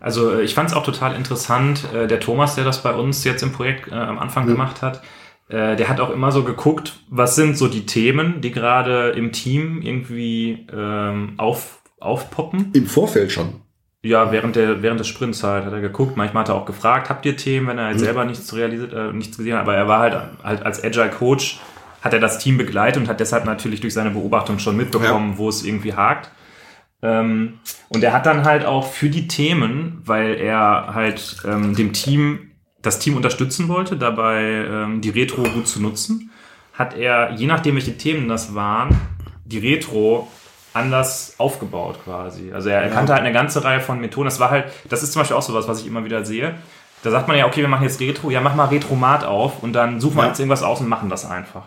Also äh, ich fand es auch total interessant. äh, Der Thomas, der das bei uns jetzt im Projekt äh, am Anfang Mhm. gemacht hat, äh, der hat auch immer so geguckt, was sind so die Themen, die gerade im Team irgendwie ähm, auf, aufpoppen. Im Vorfeld schon. Ja, während, der, während des Sprints halt hat er geguckt. Manchmal hat er auch gefragt, habt ihr Themen, wenn er halt Mhm. selber nichts realisiert, äh, nichts gesehen hat. Aber er war halt, halt als Agile Coach, hat er das Team begleitet und hat deshalb natürlich durch seine Beobachtung schon mitbekommen, wo es irgendwie hakt. Ähm, und er hat dann halt auch für die Themen, weil er halt ähm, dem Team, das Team unterstützen wollte, dabei ähm, die Retro gut zu nutzen, hat er, je nachdem welche Themen das waren, die Retro anders aufgebaut quasi. Also er, kannte halt eine ganze Reihe von Methoden. Das war halt, das ist zum Beispiel auch sowas, was ich immer wieder sehe. Da sagt man ja, okay, wir machen jetzt Retro, ja, mach mal Retromat auf und dann suchen wir Ja. jetzt irgendwas aus und machen das einfach.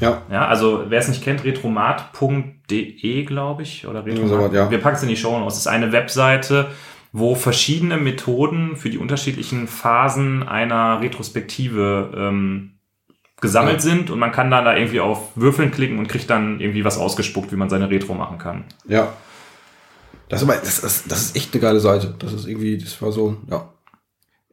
Ja. Ja, also wer es nicht kennt, retromat.de, glaube ich, oder Retromat. ja. Wir packen es in die Show Notes. Es ist eine Webseite, wo verschiedene Methoden für die unterschiedlichen Phasen einer Retrospektive ähm, gesammelt Ja. sind und man kann dann da irgendwie auf Würfeln klicken und kriegt dann irgendwie was ausgespuckt, wie man seine Retro machen kann. Ja. Das ist aber, das, das, das ist echt eine geile Seite. Das ist irgendwie, das war so, ja.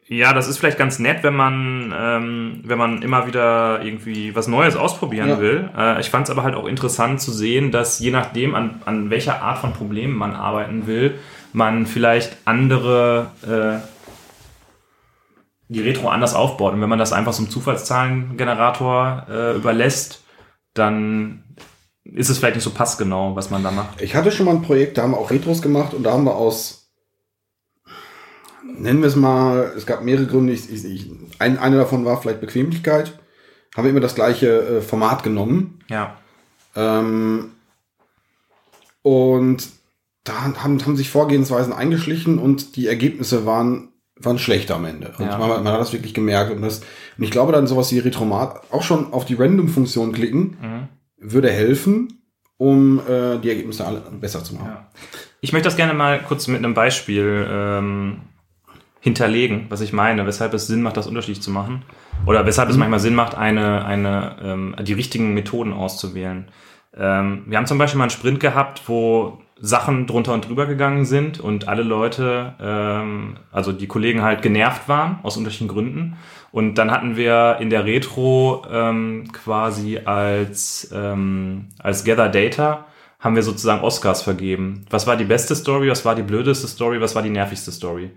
Ja, das ist vielleicht ganz nett, wenn man, ähm, wenn man immer wieder irgendwie was Neues ausprobieren Ja. will. Äh, ich fand es aber halt auch interessant zu sehen, dass je nachdem, an, an welcher Art von Problemen man arbeiten will, man vielleicht andere äh, die Retro anders aufbaut. Und wenn man das einfach so einem Zufallszahlengenerator äh, überlässt, dann ist es vielleicht nicht so passgenau, was man da macht. Ich hatte schon mal ein Projekt, da haben wir auch Retros gemacht und da haben wir aus, nennen wir es mal, es gab mehrere Gründe, ich, ich, ich, ein, einer davon war vielleicht Bequemlichkeit, haben wir immer das gleiche äh, Format genommen Ja. ähm, und da haben, haben sich Vorgehensweisen eingeschlichen und die Ergebnisse waren, waren schlechter am Ende. Und Ja. man, man hat das wirklich gemerkt und, das, und ich glaube dann sowas wie Retromat auch schon auf die Random-Funktion klicken, Mhm. würde helfen, um äh, die Ergebnisse alle besser zu machen. Ja. Ich möchte das gerne mal kurz mit einem Beispiel ähm, hinterlegen, was ich meine, weshalb es Sinn macht, das unterschiedlich zu machen. Oder weshalb es manchmal Sinn macht, eine, eine, ähm, die richtigen Methoden auszuwählen. Ähm, wir haben zum Beispiel mal einen Sprint gehabt, wo Sachen drunter und drüber gegangen sind und alle Leute, ähm, also die Kollegen halt genervt waren, aus unterschiedlichen Gründen. Und dann hatten wir in der Retro ähm, quasi als, ähm, als Gather Data haben wir sozusagen Oscars vergeben. Was war die beste Story, was war die blödeste Story, was war die nervigste Story?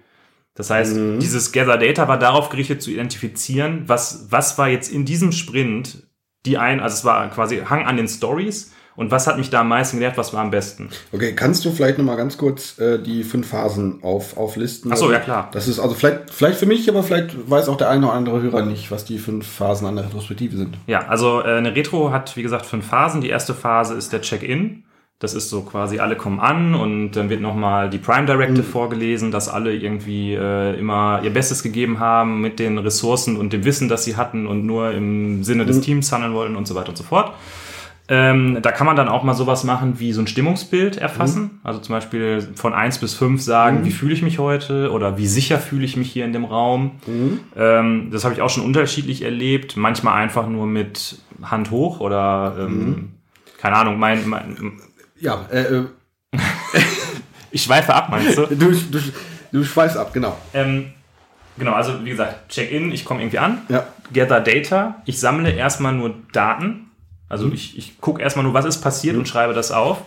Das heißt, Mhm. dieses Gather Data war darauf gerichtet zu identifizieren, was, was war jetzt in diesem Sprint die ein, also es war quasi Hang an den Stories und was hat mich da am meisten gelehrt, was war am besten. Okay, kannst du vielleicht noch mal ganz kurz äh, die fünf Phasen auf, auflisten? Ach so, ja, klar. Das ist also vielleicht, vielleicht für mich, aber vielleicht weiß auch der eine oder andere Hörer nicht, was die fünf Phasen an der Retrospektive sind. Ja, also äh, eine Retro hat, wie gesagt, fünf Phasen. Die erste Phase ist der Check-in. Das ist so quasi, alle kommen an und dann wird nochmal die Prime Directive vorgelesen, dass alle irgendwie äh, immer ihr Bestes gegeben haben mit den Ressourcen und dem Wissen, das sie hatten und nur im Sinne des Teams handeln wollten und so weiter und so fort. Ähm, da kann man dann auch mal sowas machen wie so ein Stimmungsbild erfassen. Also zum Beispiel von eins bis fünf sagen, wie fühle ich mich heute oder wie sicher fühle ich mich hier in dem Raum. Ähm, das habe ich auch schon unterschiedlich erlebt. Manchmal einfach nur mit Hand hoch oder ähm, keine Ahnung, mein, mein Ja, äh, äh, ich schweife ab, meinst du? du, du, du schweifst ab, genau. ähm, genau, also wie gesagt, Check-in, ich komme irgendwie an. Ja. Gather Data, ich sammle erstmal nur Daten. Also ich, ich gucke erstmal nur, was ist passiert und schreibe das auf.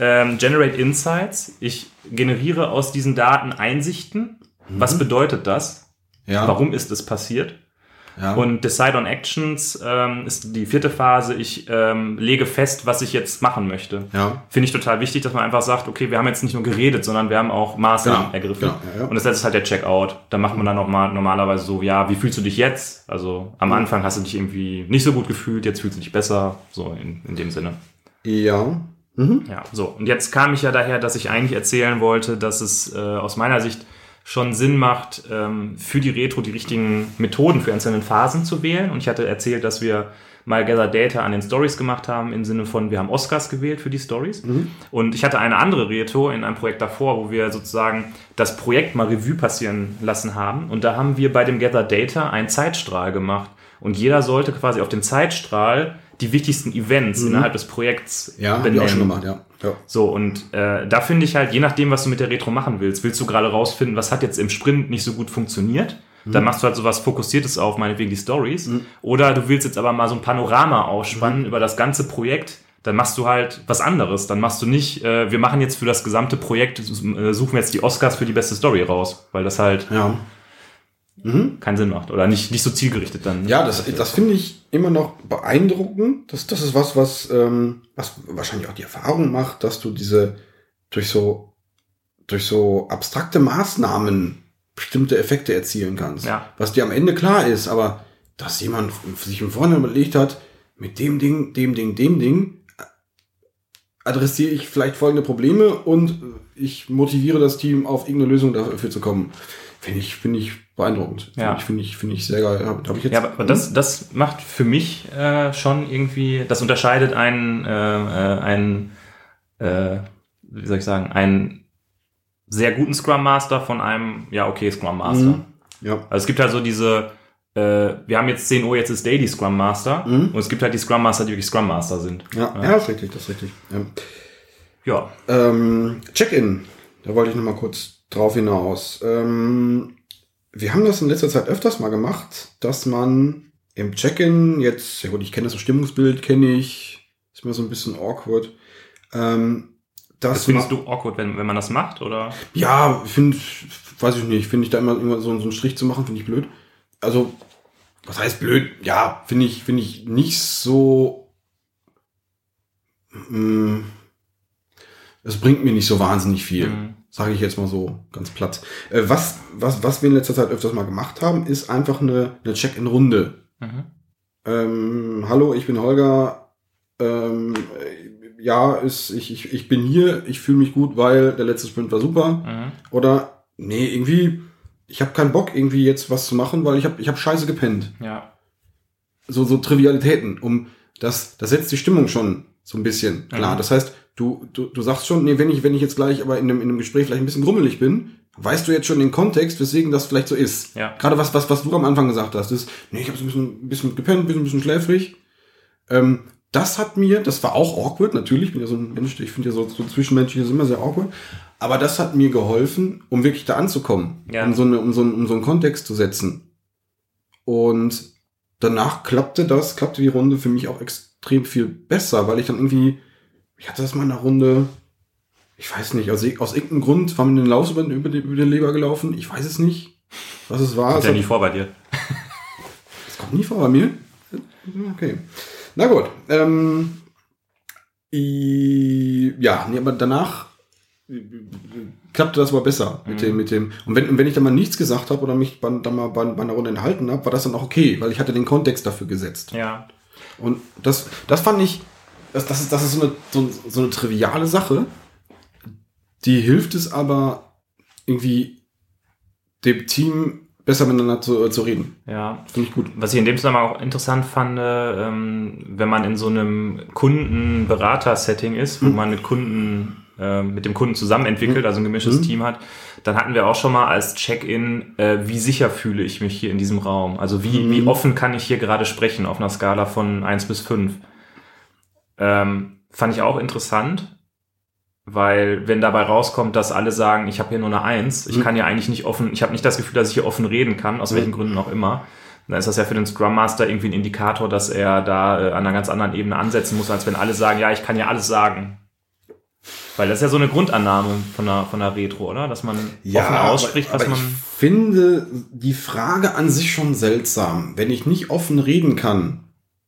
Ähm, Generate Insights, ich generiere aus diesen Daten Einsichten. Was bedeutet das? Ja. Warum ist es passiert? Ja. Und Decide on Actions ähm, ist die vierte Phase. Ich ähm, lege fest, was ich jetzt machen möchte. Ja. Finde ich total wichtig, dass man einfach sagt, okay, wir haben jetzt nicht nur geredet, sondern wir haben auch Maßnahmen Genau, ergriffen. genau, ja. Und das letzte ist halt der Checkout. Da macht man dann auch mal normalerweise so, ja, wie fühlst du dich jetzt? Also am Anfang hast du dich irgendwie nicht so gut gefühlt, jetzt fühlst du dich besser, so in, in dem Sinne. Ja. Mhm. Ja, so. Und jetzt kam ich ja daher, dass ich eigentlich erzählen wollte, dass es äh, aus meiner Sicht schon Sinn macht, ähm, für die Retro die richtigen Methoden für einzelne Phasen zu wählen. Und ich hatte erzählt, dass wir mal Gather Data an den Stories gemacht haben, im Sinne von, wir haben Oscars gewählt für die Stories. Und ich hatte eine andere Retro in einem Projekt davor, wo wir sozusagen das Projekt mal Revue passieren lassen haben. Und da haben wir bei dem Gather Data einen Zeitstrahl gemacht. Und jeder sollte quasi auf dem Zeitstrahl die wichtigsten Events innerhalb des Projekts Ja, hab ich auch schon gemacht, ja. ja. so, und äh, da finde ich halt, je nachdem, was du mit der Retro machen willst, willst du gerade rausfinden, was hat jetzt im Sprint nicht so gut funktioniert. Dann machst du halt sowas Fokussiertes auf, meinetwegen die Stories. Oder du willst jetzt aber mal so ein Panorama ausspannen über das ganze Projekt. Dann machst du halt was anderes. Dann machst du nicht, äh, wir machen jetzt für das gesamte Projekt, äh, suchen wir jetzt die Oscars für die beste Story raus. Weil das halt Ja. Keinen Sinn macht. Oder nicht, nicht so zielgerichtet dann. Ja, das, das finde ich immer noch beeindruckend. Das, das ist was, was, ähm, was wahrscheinlich auch die Erfahrung macht, dass du diese durch so, durch so abstrakte Maßnahmen bestimmte Effekte erzielen kannst. Ja. Was dir am Ende klar ist, aber dass jemand sich im Vorhinein überlegt hat, mit dem Ding, dem Ding, dem Ding adressiere ich vielleicht folgende Probleme und ich motiviere das Team auf irgendeine Lösung dafür zu kommen. Finde ich, finde ich beeindruckend. Ja. Finde ich, finde ich, sehr geil. Habe hab ich jetzt, Ja, aber das, das macht für mich äh, schon irgendwie, das unterscheidet einen, äh, äh, einen äh, wie soll ich sagen, einen sehr guten Scrum Master von einem, ja, okay, Scrum Master. Mhm. Ja. Also es gibt halt so diese, äh, wir haben jetzt 10 Uhr, jetzt ist Daily Scrum Master Mhm. und es gibt halt die Scrum Master, die wirklich Scrum Master sind. Ja, ja, das ist richtig, das ist richtig. Ja. Ja. Ähm, Check-in, da wollte ich noch mal kurz drauf hinaus. Ähm, wir haben das in letzter Zeit öfters mal gemacht, dass man im Check-in jetzt, ja gut, ich kenne das so Stimmungsbild, kenne ich, ist mir so ein bisschen awkward. Ähm, Das dass findest du awkward, wenn, wenn man das macht, oder? ja, finde, weiß ich nicht, finde ich da immer, immer so, so einen Strich zu machen, finde ich blöd. Also, was heißt blöd? Ja, finde ich, finde ich nicht so. Mm, es bringt mir nicht so wahnsinnig viel. Mhm. Sage ich jetzt mal so ganz platt. Äh, was, was, was wir in letzter Zeit öfters mal gemacht haben, ist einfach eine, eine Check-in-Runde. Mhm. Ähm, hallo, ich bin Holger. Ähm, äh, ja, ist, ich, ich, ich bin hier, ich fühle mich gut, weil der letzte Sprint war super. Mhm. Oder, nee, irgendwie, ich habe keinen Bock, irgendwie jetzt was zu machen, weil ich habe ich hab scheiße gepennt. Ja. So, so Trivialitäten. Um das, das setzt die Stimmung schon so ein bisschen klar. Mhm. Das heißt, du, du, du sagst schon, nee, wenn ich, wenn ich jetzt gleich aber in einem, in einem Gespräch vielleicht ein bisschen grummelig bin, weißt du jetzt schon den Kontext, weswegen das vielleicht so ist. Ja. Gerade was, was, was du am Anfang gesagt hast, ist, nee, ich habe so ein bisschen, ein bisschen gepennt, ein bisschen, ein bisschen schläfrig. Ähm, das hat mir, das war auch awkward, natürlich, ich bin ja so ein Mensch, ich finde ja so, so zwischenmenschlich ist immer sehr awkward, aber das hat mir geholfen, um wirklich da anzukommen, Ja. um, so eine, um, so einen, um so einen Kontext zu setzen. Und danach klappte das, klappte die Runde für mich auch extrem viel besser, weil ich dann irgendwie, ich hatte das mal in einer Runde, ich weiß nicht, aus, aus irgendeinem Grund war mir den Laus über, über, die, über die Leber gelaufen, ich weiß es nicht, was es war. Kommt Es ja nie vor bei dir. das kommt nie vor bei mir. Okay. Na gut. Ähm, i, ja, nee, aber danach klappte das aber besser mit Mhm. dem, mit dem. Und wenn, wenn ich dann mal nichts gesagt habe oder mich bei, dann mal bei, bei einer Runde enthalten habe, war das dann auch okay, weil ich hatte den Kontext dafür gesetzt. Ja. Und das, das fand ich, das, das ist, das ist so eine, so, so eine triviale Sache. Die hilft es aber irgendwie dem Team besser miteinander zu, zu reden. Ja. Finde ich gut. Was ich in dem Zusammenhang auch interessant fand, ähm, wenn man in so einem Kunden-Berater-Setting ist, wo Mhm. man mit Kunden, äh, mit dem Kunden zusammen entwickelt, also ein gemischtes Mhm. Team hat, dann hatten wir auch schon mal als Check-in, äh, wie sicher fühle ich mich hier in diesem Raum? Also wie, wie offen kann ich hier gerade sprechen auf einer Skala von 1 bis 5? Ähm, fand ich auch interessant, weil wenn dabei rauskommt, dass alle sagen, ich habe hier nur eine Eins, ich Mhm. kann ja eigentlich nicht offen, ich habe nicht das Gefühl, dass ich hier offen reden kann, aus Mhm. welchen Gründen auch immer, dann ist das ja für den Scrum Master irgendwie ein Indikator, dass er da äh, an einer ganz anderen Ebene ansetzen muss, als wenn alle sagen, ja, ich kann ja alles sagen. Weil das ist ja so eine Grundannahme von der, von der Retro, oder? Dass man offen ausspricht, aber, was aber man. ich finde die Frage an sich schon seltsam. Wenn ich nicht offen reden kann,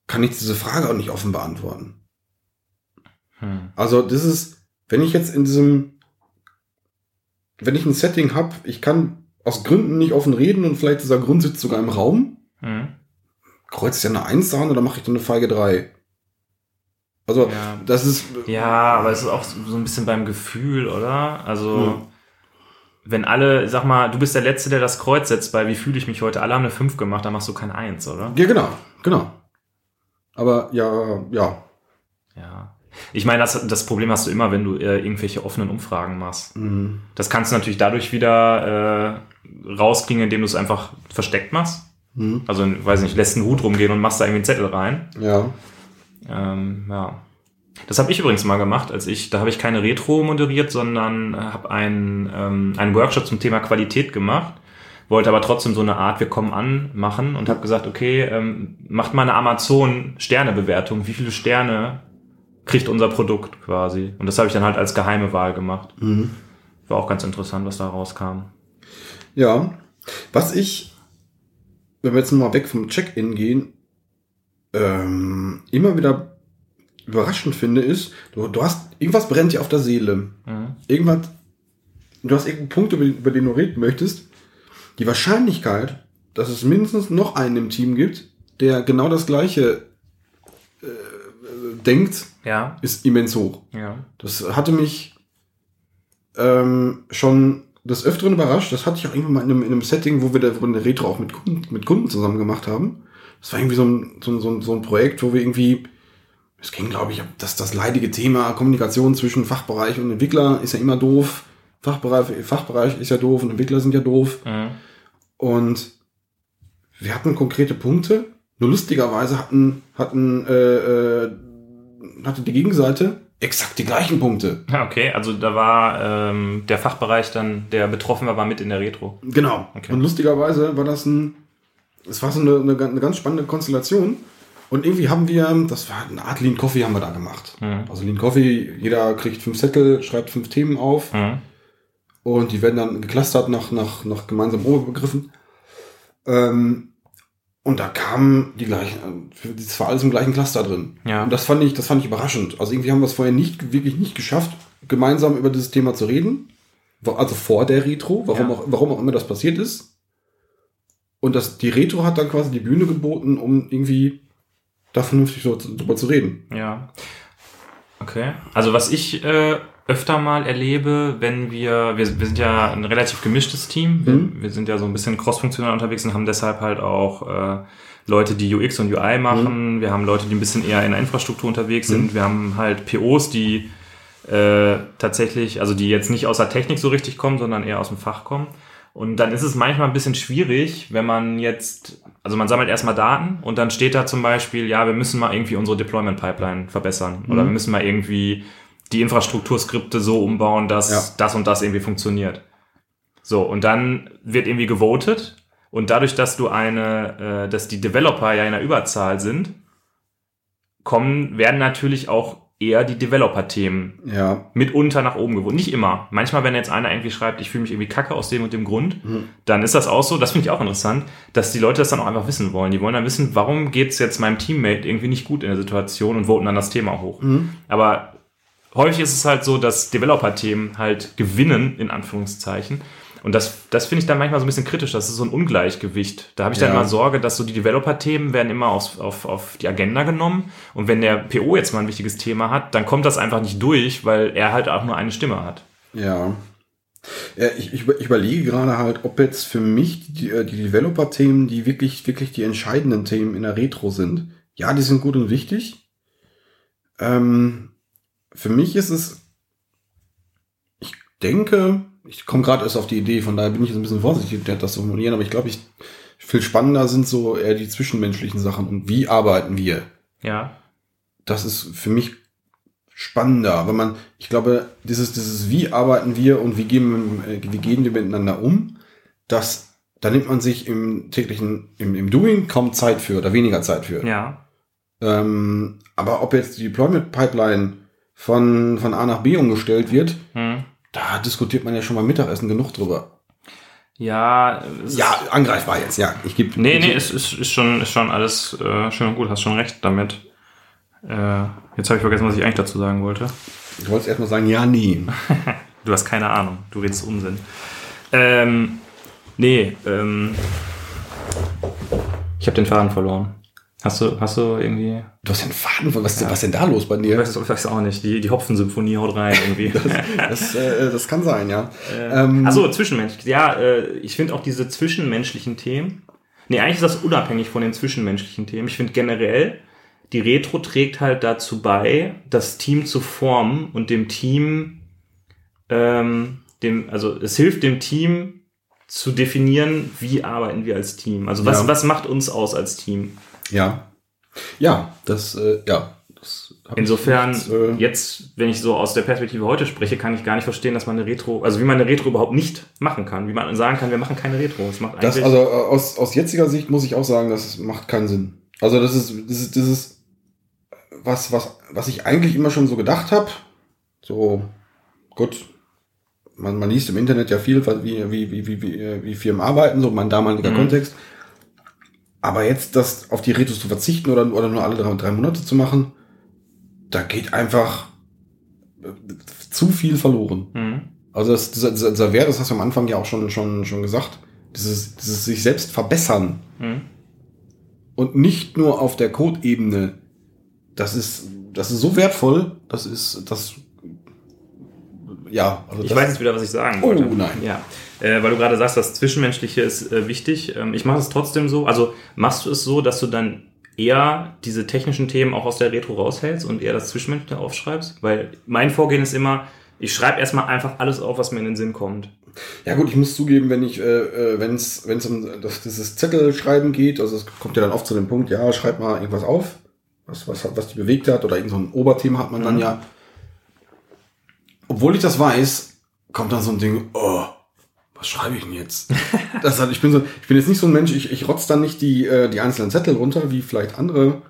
kann ich diese Frage auch nicht offen beantworten. Hm. Also das ist, wenn ich jetzt in diesem, wenn ich ein Setting habe, ich kann aus Gründen nicht offen reden und vielleicht dieser Grund sitzt sogar im Raum, Hm. kreuze ich dann eine 1 an oder mache ich dann eine Feige 3? Also Ja. das ist, Ja, aber es ist auch so ein bisschen beim Gefühl, oder? Also, Hm. wenn alle, sag mal, du bist der Letzte, der das Kreuz setzt bei wie fühle ich mich heute, alle haben eine 5 gemacht, dann machst du kein 1, oder? ja genau, genau. Aber ja, ja. Ja. Ich meine, das, das Problem hast du immer, wenn du äh, irgendwelche offenen Umfragen machst. Mhm. Das kannst du natürlich dadurch wieder äh, rauskriegen, indem du es einfach versteckt machst. Mhm. Also, weiß nicht, lässt einen Hut rumgehen und machst da irgendwie einen Zettel rein. Ja. Ähm, ja. Das habe ich übrigens mal gemacht, als ich, da habe ich keine Retro moderiert, sondern habe einen, ähm, einen Workshop zum Thema Qualität gemacht, wollte aber trotzdem so eine Art Wir kommen an machen und habe gesagt, okay, ähm, macht mal eine Amazon-Sternebewertung, wie viele Sterne kriegt unser Produkt quasi. Und das habe ich dann halt als geheime Wahl gemacht. Mhm. War auch ganz interessant, was da rauskam. Ja. Was ich, wenn wir jetzt mal weg vom Check-in gehen, ähm, immer wieder überraschend finde, ist, du, du hast, irgendwas brennt dir auf der Seele. Mhm. Irgendwas, du hast irgendeinen Punkt, über, über den du reden möchtest. Die Wahrscheinlichkeit, dass es mindestens noch einen im Team gibt, der genau das Gleiche äh, denkt, Ja, ist immens hoch. ja. Das hatte mich ähm, schon des Öfteren überrascht. Das hatte ich auch irgendwann mal in einem, in einem Setting, wo wir, da, wo eine Retro auch mit Kunden, mit Kunden zusammen gemacht haben. Das war irgendwie so ein, so ein, so ein, Projekt, wo wir irgendwie, es ging, glaube ich, das, das leidige Thema Kommunikation zwischen Fachbereich und Entwickler ist ja immer doof. Fachbereich, Fachbereich ist ja doof und Entwickler sind ja doof. Mhm. Und wir hatten konkrete Punkte. Nur lustigerweise hatten, hatten, äh, äh, hatte die Gegenseite exakt die gleichen Punkte. Ja, okay, also da war ähm, der Fachbereich dann, der betroffen war, war mit in der Retro. Genau. Okay. Und lustigerweise war das ein, es war so eine, eine, eine ganz spannende Konstellation. Und irgendwie haben wir, das war eine Art Lean Coffee haben wir da gemacht. Mhm. Also Lean Coffee, jeder kriegt fünf Zettel, schreibt fünf Themen auf Mhm. und die werden dann geclustert nach, nach, nach gemeinsamen Oberbegriffen. Ähm, und da kamen die gleichen, es war alles im gleichen Cluster drin. Ja. Und das fand ich, das fand ich überraschend. Also irgendwie haben wir es vorher nicht, wirklich nicht geschafft, gemeinsam über dieses Thema zu reden. Also vor der Retro, warum, Ja. auch, warum auch immer das passiert ist. Und das, die Retro hat dann quasi die Bühne geboten, um irgendwie da vernünftig so drüber zu reden. Ja. Okay. Also was ich äh, öfter mal erlebe, wenn wir, wir, wir sind ja ein relativ gemischtes Team, wir, Mhm. wir sind ja so ein bisschen crossfunktional unterwegs und haben deshalb halt auch äh, Leute, die UX und UI machen, wir haben Leute, die ein bisschen eher in der Infrastruktur unterwegs sind, wir haben halt POs, die äh, tatsächlich, also die jetzt nicht aus der Technik so richtig kommen, sondern eher aus dem Fach kommen. Und dann ist es manchmal ein bisschen schwierig, wenn man jetzt, also man sammelt erstmal Daten und dann steht da zum Beispiel, ja, wir müssen mal irgendwie unsere Deployment Pipeline verbessern oder wir müssen mal irgendwie die Infrastrukturskripte so umbauen, dass Ja. das und das irgendwie funktioniert. So, und dann wird irgendwie gewotet und dadurch, dass du eine, äh, dass die Developer ja in der Überzahl sind, kommen, werden natürlich auch eher die Developer-Themen Ja. mitunter nach oben gewonnen. Nicht immer. Manchmal, wenn jetzt einer irgendwie schreibt, ich fühle mich irgendwie kacke aus dem und dem Grund, Mhm. dann ist das auch so, das finde ich auch interessant, dass die Leute das dann auch einfach wissen wollen. Die wollen dann wissen, warum geht's jetzt meinem Teammate irgendwie nicht gut in der Situation und voten dann das Thema hoch. Mhm. Aber häufig ist es halt so, dass Developer-Themen halt gewinnen, in Anführungszeichen. Und das, das finde ich dann manchmal so ein bisschen kritisch. Das ist so ein Ungleichgewicht. Da habe ich dann Ja. immer Sorge, dass so die Developer-Themen werden immer auf, auf, auf die Agenda genommen. Und wenn der PO jetzt mal ein wichtiges Thema hat, dann kommt das einfach nicht durch, weil er halt auch nur eine Stimme hat. Ja. ja ich, ich überlege gerade halt, ob jetzt für mich die, äh, die Developer-Themen, die wirklich, wirklich die entscheidenden Themen in der Retro sind. Ja, die sind gut und wichtig. Ähm, für mich ist es, ich denke, ich komme gerade erst auf die Idee, von daher bin ich jetzt ein bisschen vorsichtig, das zu formulieren, aber ich glaube, ich, viel spannender sind so eher die zwischenmenschlichen Sachen und wie arbeiten wir Ja. das ist für mich spannender, wenn man, ich glaube, dieses, dieses wie arbeiten wir und wie gehen, wir- äh, wie gehen wir miteinander um, das, da nimmt man sich im täglichen, im, im Doing kaum Zeit für oder weniger Zeit für. Ja. Ähm, aber ob jetzt die Deployment Pipeline von, von A nach B umgestellt wird, Hm. da diskutiert man ja schon mal Mittagessen genug drüber. Ja, Ja, angreifbar jetzt, ja. Ich gebe. Nee, nee, es ist, ist, schon, ist schon alles äh, schön und gut, hast schon recht damit. Äh, jetzt habe ich vergessen, was ich eigentlich dazu sagen wollte. Ich wollte erstmal sagen, ja, nee. Du hast keine Ahnung, du redest Unsinn. Ähm, nee, ähm, ich habe den Faden verloren. Hast du, hast du irgendwie, Du hast ja einen Faden was, ist denn- was denn da los bei dir? ich weiß, ich weiß auch nicht, die, die Hopfensymphonie haut rein irgendwie. Das, äh, das kann sein, ja. ähm, Achso, zwischenmenschlich. Ja, äh, ich finde auch diese zwischenmenschlichen Themen. Nee, eigentlich ist das unabhängig von den zwischenmenschlichen Themen. Ich finde generell, die Retro trägt halt dazu bei, das Team zu formen und dem Team, ähm, dem, also es hilft dem Team zu definieren, wie arbeiten wir als Team. Also was, Ja. was macht uns aus als Team? Ja. Ja, das, äh, ja. Das Insofern, jetzt, äh, jetzt, wenn ich so aus der Perspektive heute spreche, kann ich gar nicht verstehen, dass man eine Retro, also wie man eine Retro überhaupt nicht machen kann. Wie man sagen kann, wir machen keine Retro. Das macht Das, also äh, aus, aus jetziger Sicht muss ich auch sagen, das macht keinen Sinn. Also das ist, das ist, das ist was, was, was ich eigentlich immer schon so gedacht habe. So, gut, man, man liest im Internet ja viel, wie, wie, wie, wie, wie, wie Firmen arbeiten, so mein damaliger Mhm. Kontext. Aber jetzt das auf die Retos zu verzichten oder, oder nur alle drei, drei Monate zu machen, da geht einfach äh, zu viel verloren. Mhm. Also das, dieser, dieser, dieser Wert, das hast du am Anfang ja auch schon, schon, schon gesagt, dieses, dieses sich selbst verbessern Mhm. und nicht nur auf der Code-Ebene, das ist, das ist so wertvoll, das ist, das, ja, also Ich weiß jetzt wieder, was ich sagen Oh, wollte. nein. Ja, äh, weil du gerade sagst, das Zwischenmenschliche ist äh, wichtig. Ähm, ich mache es trotzdem so. Also machst du es so, dass du dann eher diese technischen Themen auch aus der Retro raushältst und eher das Zwischenmenschliche aufschreibst? Weil mein Vorgehen ist immer, ich schreibe erstmal einfach alles auf, was mir in den Sinn kommt. ja gut, ich muss zugeben, wenn ich, äh, wenn es, wenn es um das, dieses Zettelschreiben geht, also es kommt ja dann oft zu dem Punkt, ja, schreib mal irgendwas auf, was, was, was die bewegt hat oder irgend so ein Oberthema hat man dann Mhm. ja. Obwohl ich das weiß, kommt dann so ein Ding, oh, was schreibe ich denn jetzt? das halt, ich bin so, ich bin jetzt nicht so ein Mensch, ich, ich rotz dann nicht die, äh, die einzelnen Zettel runter, wie vielleicht andere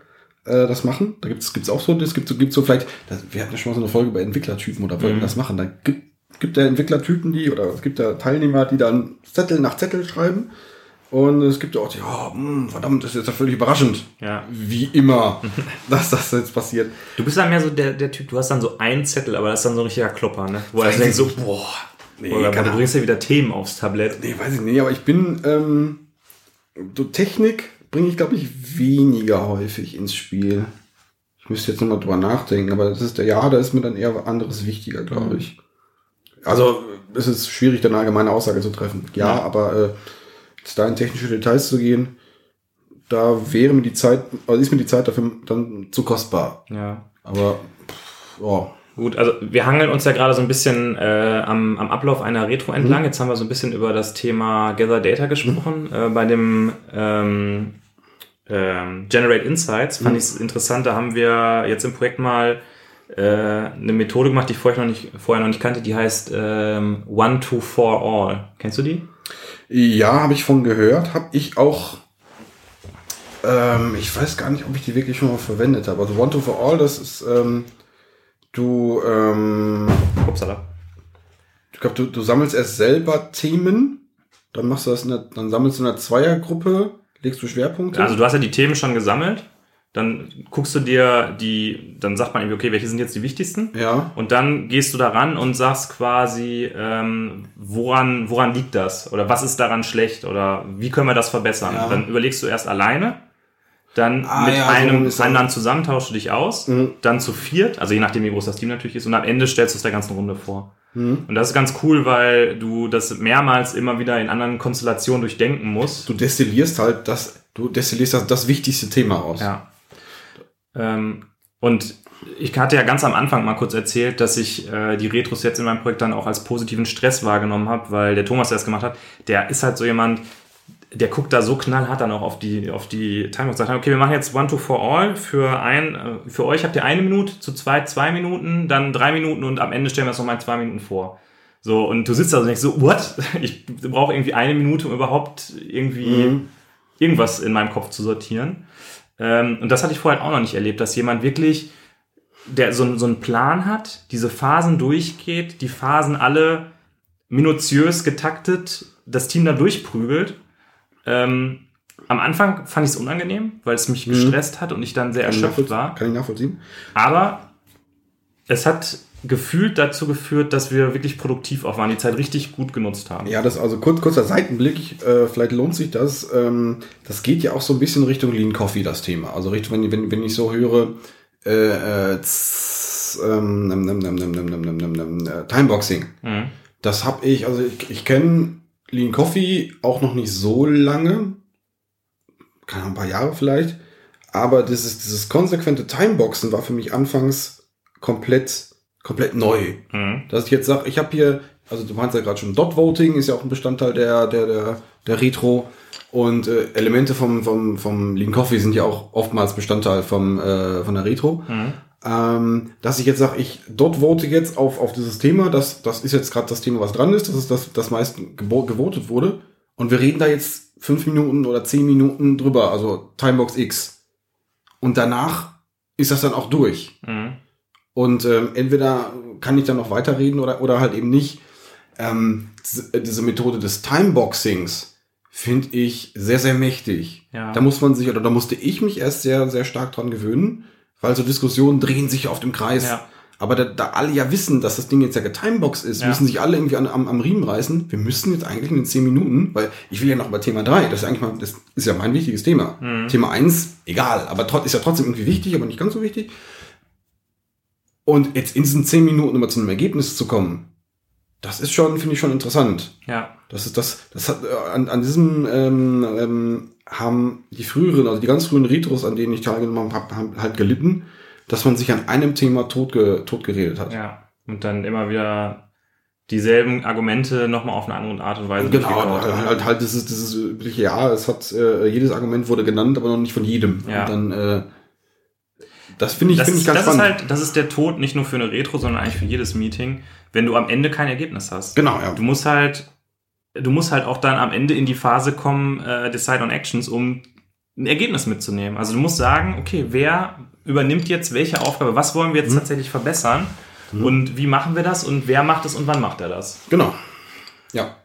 äh, das machen. Da gibt's gibt's auch so, es gibt so, gibt's so vielleicht, das, wir hatten ja schon mal so eine Folge über Entwicklertypen oder wollten Mhm. das machen. Da gibt, gibt der Entwicklertypen, die, oder es gibt da Teilnehmer, die dann Zettel nach Zettel schreiben. Und es gibt ja auch die, oh, mh, verdammt, das ist jetzt ja völlig überraschend. Ja. Wie immer, dass das jetzt passiert. Du bist dann mehr so der, der Typ, du hast dann so einen Zettel, aber das ist dann so ein richtiger Klopper, ne? Wo er denkt so, boah, Nee, oder du bringst ja wieder Themen aufs Tablett. Nee, weiß ich nicht, aber ich bin, ähm, so Technik bringe ich, glaube ich, weniger häufig ins Spiel. Ich müsste jetzt nochmal drüber nachdenken, aber das ist der, ja, da ist mir dann eher anderes wichtiger, glaube ich. Also, es ist schwierig, da eine allgemeine Aussage zu treffen. Ja, Ja. aber äh, jetzt da in technische Details zu gehen, da wäre mir die Zeit, also ist mir die Zeit dafür dann zu kostbar. Ja. Aber, pff, oh, Gut, also wir hangeln uns ja gerade so ein bisschen äh, am, am Ablauf einer Retro entlang. Jetzt haben wir so ein bisschen über das Thema Gather Data gesprochen. Äh, bei dem ähm, ähm, Generate Insights fand ich es interessant, da haben wir jetzt im Projekt mal äh, eine Methode gemacht, die ich vorher noch nicht, vorher noch nicht kannte, die heißt ähm, One to For All. Kennst du die? Ja, habe ich von gehört. Habe ich auch. Ähm, ich weiß gar nicht, ob ich die wirklich schon mal verwendet habe. Also One to for All, das ist ähm, du. Ähm, Upsala. ich glaube, du, du sammelst erst selber Themen, dann machst du das, in der, dann sammelst du in einer Zweiergruppe, legst du Schwerpunkte. Also du hast ja die Themen schon gesammelt, dann guckst du dir die, dann sagt man irgendwie, okay, welche sind jetzt die wichtigsten? ja. Und dann gehst du daran und sagst quasi, ähm, woran, woran liegt das? Oder was ist daran schlecht? Oder wie können wir das verbessern? Ja. Dann überlegst du erst alleine, dann Ah, mit ja, so einem das. anderen zusammen tauschst du dich aus, Mhm. dann zu viert, also je nachdem, wie groß das Team natürlich ist, und am Ende stellst du es der ganzen Runde vor. Mhm. Und das ist ganz cool, weil du das mehrmals immer wieder in anderen Konstellationen durchdenken musst. Du destillierst halt das, du destillierst das, das wichtigste Thema aus. Ja. Ähm, und ich hatte ja ganz am Anfang mal kurz erzählt, dass ich äh, die Retros jetzt in meinem Projekt dann auch als positiven Stress wahrgenommen habe, weil der Thomas, der das gemacht hat, der ist halt so jemand, der guckt da so knallhart dann auch auf die, auf die Time und sagt, okay, wir machen jetzt One to for All. Für ein, äh, für euch habt ihr eine Minute, zu zweit zwei Minuten, dann drei Minuten und am Ende stellen wir es nochmal in zwei Minuten vor. So, und du sitzt da und denkst so, what? Ich brauche irgendwie eine Minute, um überhaupt irgendwie Mhm. irgendwas in meinem Kopf zu sortieren. Ähm, und das hatte ich vorher auch noch nicht erlebt, dass jemand wirklich der so, so einen Plan hat, diese Phasen durchgeht, die Phasen alle minutiös getaktet, das Team da durchprügelt. Ähm, am Anfang fand ich es unangenehm, weil es mich gestresst hat und ich dann sehr Kann erschöpft war. Kann ich nachvollziehen. Aber es hat gefühlt dazu geführt, dass wir wirklich produktiv auch waren, die Zeit richtig gut genutzt haben. Ja, das also kurz, kurzer Seitenblick, äh, vielleicht lohnt sich das. Ähm, das geht ja auch so ein bisschen Richtung Lean Coffee, das Thema. Also Richtung, wenn, wenn, wenn ich so höre, äh, äh, tss, ähm, ähm, ähm, Timeboxing. Mhm. Das habe ich, also ich, ich kenne Lean Coffee auch noch nicht so lange, keine Ahnung, ein paar Jahre vielleicht, aber dieses, dieses konsequente Timeboxen war für mich anfangs komplett komplett neu. Mhm. Dass ich jetzt sage, ich habe hier, also du meinst ja gerade schon, Dot Voting ist ja auch ein Bestandteil der, der, der, der Retro. Und äh, Elemente vom, vom, vom Lean Coffee sind ja auch oftmals Bestandteil vom, äh, von der Retro. Mhm. Ähm, dass ich jetzt sage, ich dort vote jetzt auf, auf dieses Thema, das, das ist jetzt gerade das Thema, was dran ist, das ist das, das meisten gewotet wurde. Und wir reden da jetzt fünf Minuten oder zehn Minuten drüber, also Timebox X. Und danach ist das dann auch durch. Mhm. Und ähm, entweder kann ich dann noch weiterreden oder, oder halt eben nicht. Ähm, diese, Methode des Timeboxings finde ich sehr, sehr mächtig. Ja. Da muss man sich, oder da musste ich mich erst sehr, sehr stark dran gewöhnen, weil so Diskussionen drehen sich auf dem Kreis. Ja. Aber da, da alle ja wissen, dass das Ding jetzt ja getimebox ist, Ja. müssen sich alle irgendwie an, am, am Riemen reißen. Wir müssen jetzt eigentlich in den 10 Minuten, weil ich will ja noch über Thema 3, das ist eigentlich mal, das ist ja mein wichtiges Thema. Mhm. Thema 1, egal, aber ist ja trotzdem irgendwie wichtig, aber nicht ganz so wichtig. Und jetzt in diesen 10 Minuten immer zu einem Ergebnis zu kommen, das ist schon, finde ich schon interessant. Ja. Das ist das, das hat äh, an, an diesem ähm, ähm, haben die früheren, also die ganz frühen Retros, an denen ich teilgenommen habe, haben halt gelitten, dass man sich an einem Thema totge, totgeredet hat. Ja. Und dann immer wieder dieselben Argumente nochmal auf eine andere Art und Weise Genau, halt, halt, halt dieses, dieses übliche, ja, es hat, äh, jedes Argument wurde genannt, aber noch nicht von jedem. Ja. Und dann, äh, das finde ich, das, ist, ich ganz das ist spannend. halt, das ist der Tod nicht nur für eine Retro, sondern eigentlich für jedes Meeting, wenn du am Ende kein Ergebnis hast. genau, ja. Du musst halt, du musst halt auch dann am Ende in die Phase kommen, äh, Decide on Actions, um ein Ergebnis mitzunehmen. Also du musst sagen, okay, wer übernimmt jetzt welche Aufgabe, was wollen wir jetzt Mhm. tatsächlich verbessern und wie machen wir das und wer macht es und wann macht er das? Genau. Ja.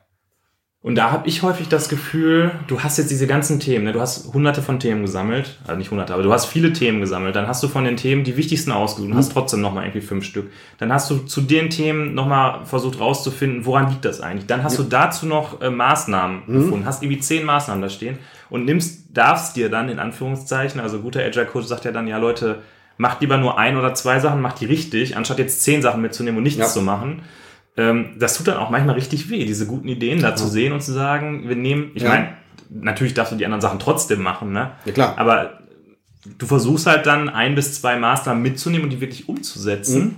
Und da habe ich häufig das Gefühl, du hast jetzt diese ganzen Themen, ne? du hast hunderte von Themen gesammelt, also nicht hunderte, aber du hast viele Themen gesammelt. Dann hast du von den Themen die wichtigsten ausgesucht und hast trotzdem nochmal irgendwie fünf Stück. Dann hast du zu den Themen nochmal versucht rauszufinden, woran liegt das eigentlich. Dann hast du dazu noch äh, Maßnahmen gefunden, hast irgendwie zehn Maßnahmen da stehen und nimmst, darfst dir dann in Anführungszeichen, also guter Agile Coach sagt ja dann, ja Leute, macht lieber nur ein oder zwei Sachen, macht die richtig, anstatt jetzt zehn Sachen mitzunehmen und nichts Ja. zu machen ähm, das tut dann auch manchmal richtig weh, diese guten Ideen da zu sehen und zu sagen, wir nehmen, ich Ja. meine, natürlich darfst du die anderen Sachen trotzdem machen, ne? Ja, klar. Aber du versuchst halt dann ein bis zwei Maßnahmen mitzunehmen und die wirklich umzusetzen. Mhm.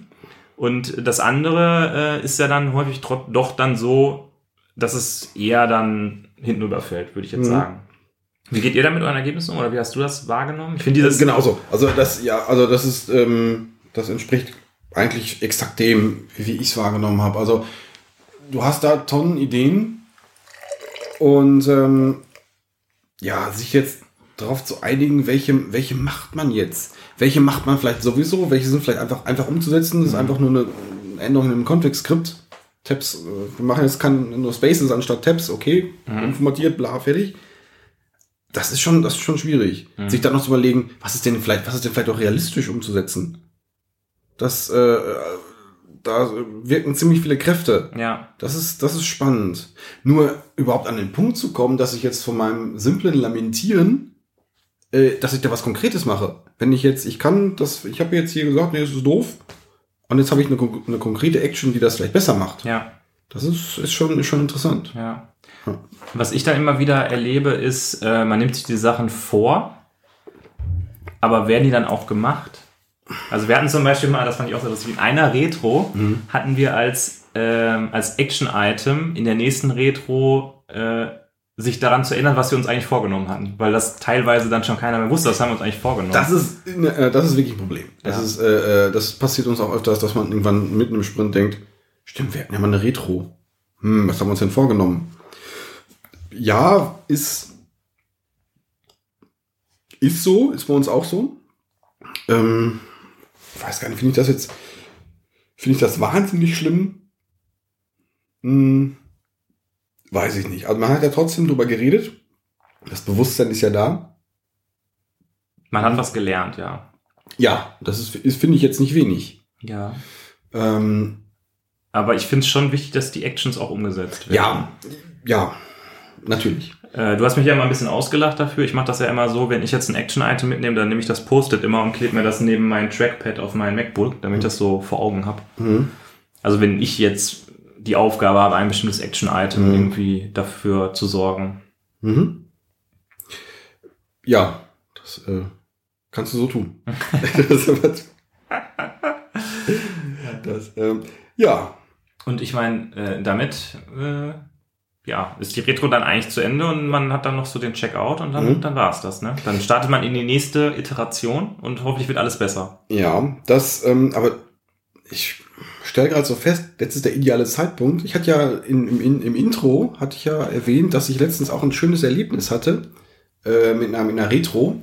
Und das andere äh, ist ja dann häufig doch dann so, dass es eher dann hinten überfällt, würde ich jetzt Mhm. sagen. Wie geht ihr da mit euren Ergebnissen um oder wie hast du das wahrgenommen? Ich finde dieses Genauso. Also das, ja, also das ist, ähm, das entspricht eigentlich exakt dem, wie ich es wahrgenommen habe. Also du hast da Tonnen Ideen und ähm, ja, sich jetzt darauf zu einigen, welche, welche macht man jetzt? Welche macht man vielleicht sowieso? Welche sind vielleicht einfach, einfach umzusetzen? Das ist einfach nur eine Änderung im Config-Skript. Tabs, äh, wir machen jetzt kann nur Spaces anstatt Tabs, okay, umformatiert, bla, fertig. Das ist schon, das ist schon schwierig. Sich dann noch zu überlegen, was ist denn vielleicht, was ist denn vielleicht auch realistisch umzusetzen? Das, äh, da wirken ziemlich viele Kräfte. ja, Das ist, das ist spannend. Nur überhaupt an den Punkt zu kommen, dass ich jetzt von meinem simplen Lamentieren, äh, dass ich da was Konkretes mache. Wenn ich jetzt, ich kann das, ich habe jetzt hier gesagt, nee, das ist doof. Und jetzt habe ich eine, eine konkrete Action, die das vielleicht besser macht. ja. Das ist, ist, schon, ist schon interessant. Ja. Ja. Was ich dann immer wieder erlebe, ist, äh, man nimmt sich die Sachen vor, aber werden die dann auch gemacht? Also wir hatten zum Beispiel mal, das fand ich auch so lustig, in einer Retro hatten wir als, ähm, als Action-Item in der nächsten Retro äh, sich daran zu erinnern, was wir uns eigentlich vorgenommen hatten. Weil das teilweise dann schon keiner mehr wusste, was haben wir uns eigentlich vorgenommen. Das ist, äh, das ist wirklich ein Problem. Das Ja. ist, äh, äh, das passiert uns auch öfters, dass man irgendwann mitten im Sprint denkt, stimmt, wir hatten ja mal eine Retro. Hm, was haben wir uns denn vorgenommen? Ja, ist, ist so, ist bei uns auch so. Ähm, weiß gar nicht, finde ich das jetzt, finde ich das wahnsinnig schlimm? Hm, weiß ich nicht. Also man hat ja trotzdem drüber geredet. Das Bewusstsein ist ja da. Man hat was gelernt, ja. Ja, das ist, ist finde ich jetzt nicht wenig. Ja. Ähm, Aber ich finde es schon wichtig, dass die Actions auch umgesetzt werden. ja, ja, natürlich. Äh, du hast mich ja mal ein bisschen ausgelacht dafür. Ich mache das ja immer so, wenn ich jetzt ein Action-Item mitnehme, dann nehme ich das Post-it immer und klebe mir das neben mein Trackpad auf mein MacBook, damit ich das so vor Augen habe. Mhm. Also wenn ich jetzt die Aufgabe habe, ein bestimmtes Action-Item Mhm. irgendwie dafür zu sorgen. Mhm. Ja, das äh, kannst du so tun. das, ähm, ja, Und ich meine, äh, damit äh, ja, ist die Retro dann eigentlich zu Ende und man hat dann noch so den Checkout und dann, Mhm. dann war es das. Ne? Dann startet man in die nächste Iteration und hoffentlich wird alles besser. ja, das, ähm, aber ich stelle gerade so fest, jetzt ist der ideale Zeitpunkt. Ich hatte ja in, im, im Intro, hatte ich ja erwähnt, dass ich letztens auch ein schönes Erlebnis hatte äh, mit, einer, mit einer Retro.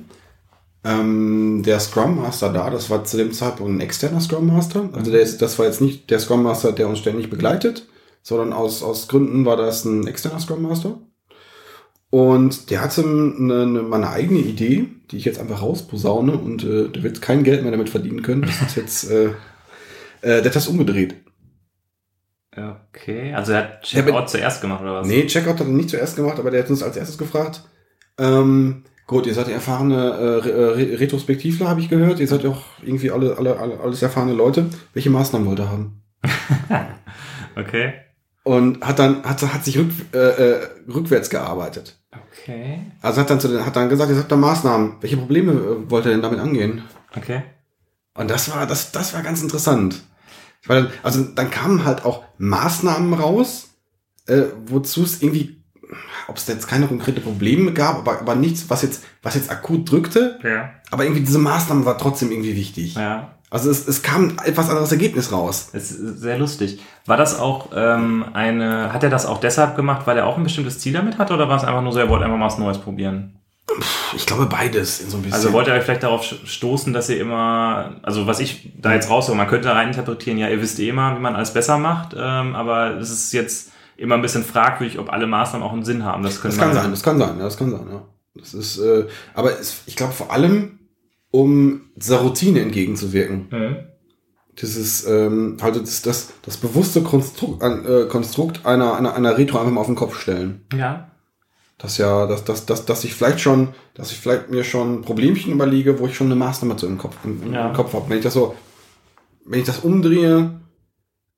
Ähm, der Scrum Master da, das war zu dem Zeitpunkt ein externer Scrum Master. Also der ist, das war jetzt nicht der Scrum Master, der uns ständig begleitet, sondern aus, aus Gründen war das ein externer Scrum Master. Und der hatte eine, eine, mal eine eigene Idee, die ich jetzt einfach rausposaune und äh, der wird kein Geld mehr damit verdienen können. Das ist jetzt, äh, äh, der hat das umgedreht. Okay, also er hat Checkout zuerst gemacht oder was? Nee, Checkout hat er nicht zuerst gemacht, aber der hat uns als erstes gefragt. Ähm, gut, ihr seid ja erfahrene äh, Re Retrospektivler, habe ich gehört. Ihr seid ja auch irgendwie alle, alle, alle alles erfahrene Leute. Welche Maßnahmen wollt ihr haben? Okay. Und hat dann hat, hat sich rück, äh, äh, rückwärts gearbeitet. Okay. Also hat dann zu den, hat dann gesagt, ihr habt da Maßnahmen. Welche Probleme äh, wollt ihr denn damit angehen? Okay. Und das war, das, das war ganz interessant. Weil, also dann kamen halt auch Maßnahmen raus, äh, wozu es irgendwie, ob es jetzt keine konkrete Probleme gab, aber, aber nichts, was jetzt, was jetzt akut drückte. Ja. Aber irgendwie diese Maßnahmen war trotzdem irgendwie wichtig. Ja. Also es, es kam ein etwas anderes Ergebnis raus. Das ist sehr lustig. War das auch ähm, eine, hat er das auch deshalb gemacht, weil er auch ein bestimmtes Ziel damit hatte oder war es einfach nur so, er wollte einfach mal was Neues probieren? Ich glaube beides in so ein bisschen. Also wollte er vielleicht darauf stoßen, dass ihr immer, also was ich da jetzt raushöre, man könnte rein interpretieren, ja, ihr wisst eh immer, wie man alles besser macht, ähm, aber es ist jetzt immer ein bisschen fragwürdig, ob alle Maßnahmen auch einen Sinn haben. Das, Das kann sein, das kann sein, ja, das kann sein, ja. Das ist, äh, aber es, ich glaube vor allem, um dieser Routine entgegenzuwirken. Mhm. Dieses, ähm, halt das, das, das bewusste Konstrukt, äh, Konstrukt einer, einer, einer Retro einfach mal auf den Kopf stellen. Ja. Das ja, dass, dass, dass, dass ich vielleicht schon, dass ich vielleicht mir schon Problemchen überlege, wo ich schon eine Maßnahme zu im Kopf, im, Ja. im Kopf habe. Wenn ich das so, wenn ich das umdrehe,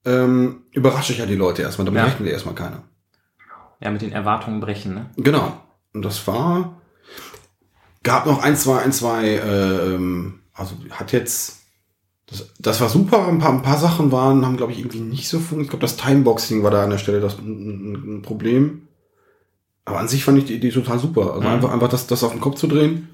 ähm, überrasche ich ja die Leute erstmal, damit Ja. rechnet erstmal keiner. Ja, mit den Erwartungen brechen, ne? Genau. Und das war, gab noch ein, zwei, ein, zwei, äh, ähm, also hat jetzt, das, das war super, ein paar, ein paar Sachen waren, haben glaube ich irgendwie nicht so funktioniert. Ich glaube, das Timeboxing war da an der Stelle das ein, ein, Problem. Aber an sich fand ich die Idee total super. Also Mhm. einfach, einfach das, das auf den Kopf zu drehen,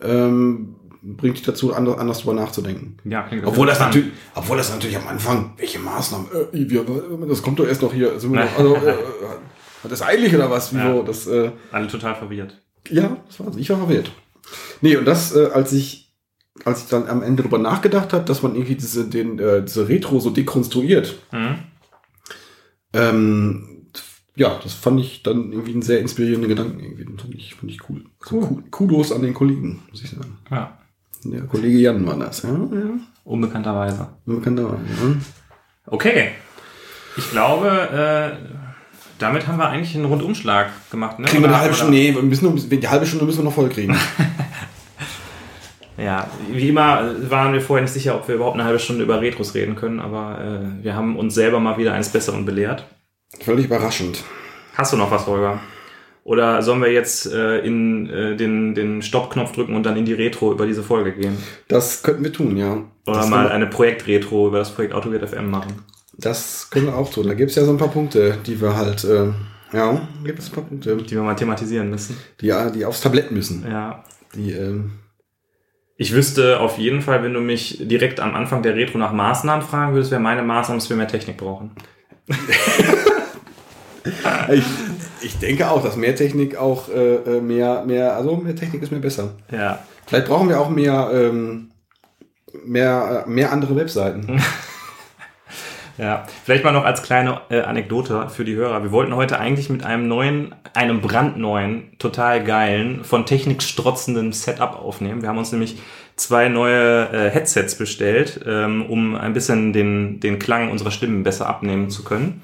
ähm, bringt dich dazu, anders, anders drüber nachzudenken. Ja, klingt Obwohl das natürlich, obwohl das natürlich am Anfang, welche Maßnahmen, äh, wir, das kommt doch erst noch hier, noch, also, äh, hat das eilig oder was? Wieso? Ja. Das, äh, Alle total verwirrt. ja, das war, ich war verwirrt. Nee, und das, äh, als ich, als ich dann am Ende drüber nachgedacht habe, dass man irgendwie diese, den, äh, diese Retro so dekonstruiert, Mhm. ähm, ja, das fand ich dann irgendwie einen sehr inspirierenden Gedanken irgendwie. Den fand ich, fand ich cool. Also Cool. Ku- Kudos an den Kollegen, muss ich sagen. Ja. Der Kollege Jan war das, ja, ja. Unbekannterweise. Bekannterweise, ja. Okay. Ich glaube, äh, damit haben wir eigentlich einen Rundumschlag gemacht. Ne? Kriegen wir eine halbe Stunde, nee, wir müssen die halbe Stunde müssen wir noch voll kriegen. Ja, wie immer waren wir vorher nicht sicher, ob wir überhaupt eine halbe Stunde über Retros reden können, aber äh, wir haben uns selber mal wieder eines Besseren belehrt. Völlig überraschend. Hast du noch was, Holger? Oder sollen wir jetzt äh, in äh, den, den Stoppknopf drücken und dann in die Retro über diese Folge gehen? Das könnten wir tun, ja. Oder das mal eine Projekt-Retro über das Projekt AutoGate FM machen? Das können wir auch tun. Da gibt's ja so ein paar Punkte, die wir halt, äh, ja, gibt es ein paar Punkte, Die wir mal thematisieren müssen. die, die aufs Tablett müssen. Ja. Die, ähm, Ich wüsste auf jeden Fall, wenn du mich direkt am Anfang der Retro nach Maßnahmen fragen würdest, wäre meine Maßnahme, dass wir mehr Technik brauchen. ich, ich denke auch, dass mehr Technik auch äh, äh, mehr, mehr, also mehr Technik ist mir besser. Ja. Vielleicht brauchen wir auch mehr, ähm, mehr, äh, mehr andere Webseiten. Ja, vielleicht mal noch als kleine äh, Anekdote für die Hörer. Wir wollten heute eigentlich mit einem neuen, einem brandneuen, total geilen, von Technik strotzenden Setup aufnehmen. Wir haben uns nämlich zwei neue äh, Headsets bestellt, ähm, um ein bisschen den, den Klang unserer Stimmen besser abnehmen zu können.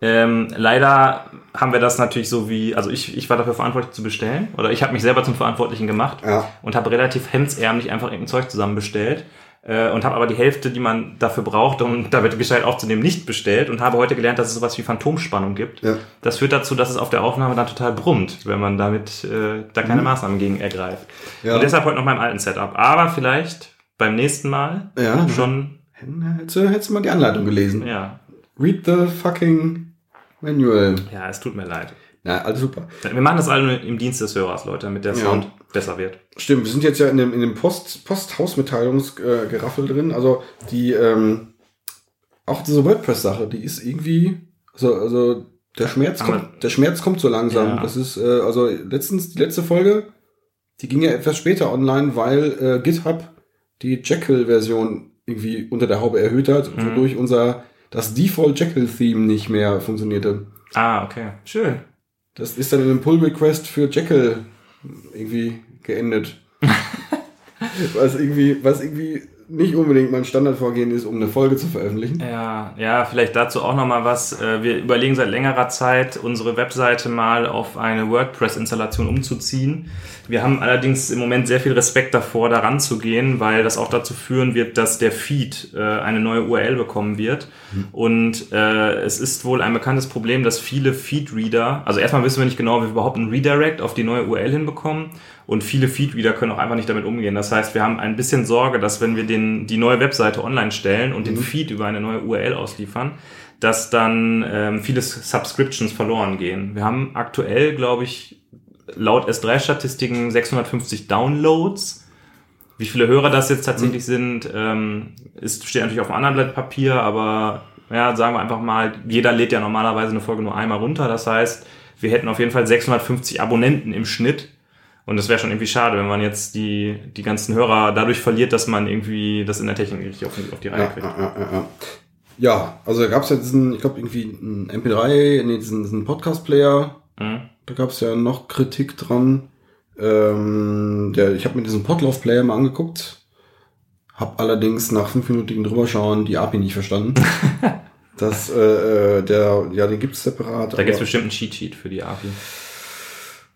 Ähm, leider haben wir das natürlich so wie, also ich, ich war dafür verantwortlich zu bestellen oder ich habe mich selber zum Verantwortlichen gemacht Ja. und habe relativ hemdsärmlich einfach irgendein Zeug zusammen bestellt äh, und habe aber die Hälfte, die man dafür braucht, um damit gescheit aufzunehmen, nicht bestellt und habe heute gelernt, dass es sowas wie Phantomspannung gibt. Ja. Das führt dazu, dass es auf der Aufnahme dann total brummt, wenn man damit äh, da keine Maßnahmen gegen ergreift. Mhm. Ja. Und deshalb heute noch meinem alten Setup. Aber vielleicht beim nächsten Mal Ja. schon, Hättest du, hättest du mal die Anleitung gelesen. ja, Read the fucking manual. ja, es tut mir leid. Ja, alles super. Wir machen das alle nur im Dienst des Hörers, Leute, damit der Ja. Besser wird. Stimmt, wir sind jetzt ja in dem, in dem Post, Posthausmitteilungsgeraffel drin. Also die, ähm, auch diese WordPress-Sache, die ist irgendwie, also, also der Schmerz Aber- kommt, der Schmerz kommt so langsam. Ja. Das ist, äh, also letztens, die letzte Folge, die ging ja etwas später online, weil äh, GitHub die Jekyll-Version irgendwie unter der Haube erhöht hat, Mhm. wodurch unser, das Default Jekyll-Theme nicht mehr funktionierte. Ah, okay. Schön. Das ist dann in einem Pull-Request für Jekyll irgendwie geendet. was irgendwie, was irgendwie nicht unbedingt mein Standardvorgehen ist, um eine Folge zu veröffentlichen. Ja, ja, vielleicht dazu auch noch mal was. Äh, Wir überlegen seit längerer Zeit, unsere Webseite mal auf eine WordPress-Installation umzuziehen. Wir haben allerdings im Moment sehr viel Respekt davor, daran zu gehen, weil das auch dazu führen wird, dass der Feed äh, eine neue URL bekommen wird. Und äh, es ist wohl ein bekanntes Problem, dass viele Feed-Reader, also erstmal wissen wir nicht genau, wie wir überhaupt einen Redirect auf die neue URL hinbekommen. Und viele Feed-Reader können auch einfach nicht damit umgehen. Das heißt, wir haben ein bisschen Sorge, dass wenn wir den, die neue Webseite online stellen und den Feed über eine neue URL ausliefern, dass dann ähm, viele Subscriptions verloren gehen. Wir haben aktuell, glaube ich, laut S3-Statistiken 650 Downloads. Wie viele Hörer das jetzt tatsächlich sind, ähm, ist, steht natürlich auf einem anderen Blatt Papier, aber ja, sagen wir einfach mal, jeder lädt ja normalerweise eine Folge nur einmal runter. Das heißt, wir hätten auf jeden Fall 650 Abonnenten im Schnitt. Und das wäre schon irgendwie schade, wenn man jetzt die, die ganzen Hörer dadurch verliert, dass man irgendwie das in der Technik nicht auf, auf die Reihe Ja, kriegt. ja, ja, ja, ja. also da gab es ja diesen, ich glaube irgendwie einen MP3, nee, diesen, diesen Podcast-Player, Mhm. da gab es ja noch Kritik dran. Ähm, der, ich habe mir diesen Podlove-Player mal angeguckt, habe allerdings nach fünfminütigen drüberschauen die API nicht verstanden. das, äh, äh, der, ja, den gibt's separat. Da gibt es aber- bestimmt einen Cheat-Sheet für die API.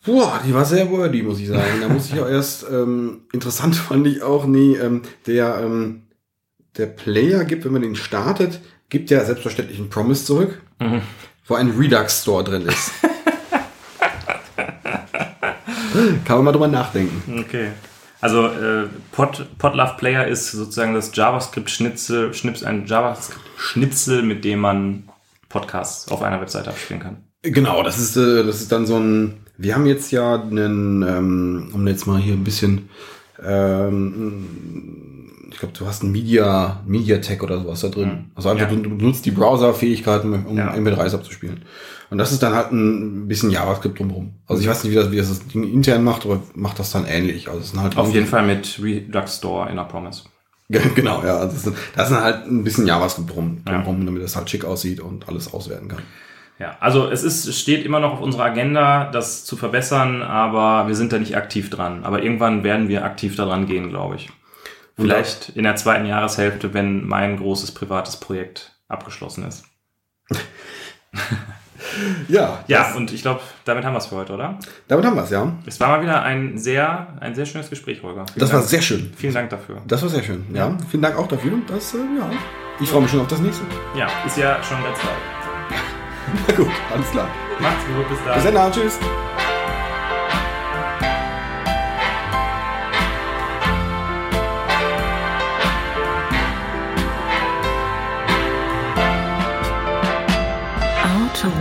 Boah, die war sehr wordy, muss ich sagen. Da muss ich auch erst, ähm, interessant fand ich auch, nee, ähm, der, ähm, der Player gibt, wenn man den startet, gibt ja selbstverständlich einen Promise zurück, Mhm. wo ein Redux-Store drin ist. Kann man mal drüber nachdenken. Okay. Also äh, Pod, Podlove Player ist sozusagen das JavaScript-Schnitzel, Schnips, ein JavaScript-Schnipsel, mit dem man Podcasts auf einer Webseite abspielen kann. Genau, das ist, äh, das ist dann so ein, wir haben jetzt ja einen, ähm, um jetzt mal hier ein bisschen, ähm, ich glaube, du hast ein Media, MediaTek oder sowas da drin. Mhm. Also einfach, Ja. du, nutzt die Browser-Fähigkeiten, um Ja. MP3s abzuspielen. Und das ist dann halt ein bisschen JavaScript drumherum. Also ich weiß nicht, wie das, wie das, das Ding intern macht, aber macht das dann ähnlich. Also es sind halt Auf jeden Fall mit Redux Store in der Promise. Genau, ja. Also das ist, ist halt ein bisschen JavaScript drum, Ja. drumherum, damit das halt schick aussieht und alles auswerten kann. Ja, also es ist, steht immer noch auf unserer Agenda, das zu verbessern, aber wir sind da nicht aktiv dran. Aber irgendwann werden wir aktiv daran gehen, glaube ich. Vielleicht in der zweiten Jahreshälfte, wenn mein großes privates Projekt abgeschlossen ist. Ja, Ja, und ich glaube, damit haben wir es für heute, oder? damit haben wir es, ja. Es war mal wieder ein sehr, ein sehr schönes Gespräch, Holger. Vielen Das war Dank. sehr schön. Vielen Dank dafür. Das war sehr schön. Ja, vielen Dank auch dafür. Das, äh, ja. Ich freue mich schon auf das nächste. Ja, ist ja schon ganz bald. Na gut, alles klar. Macht's gut, bis dann. Bis dann, tschüss. Outer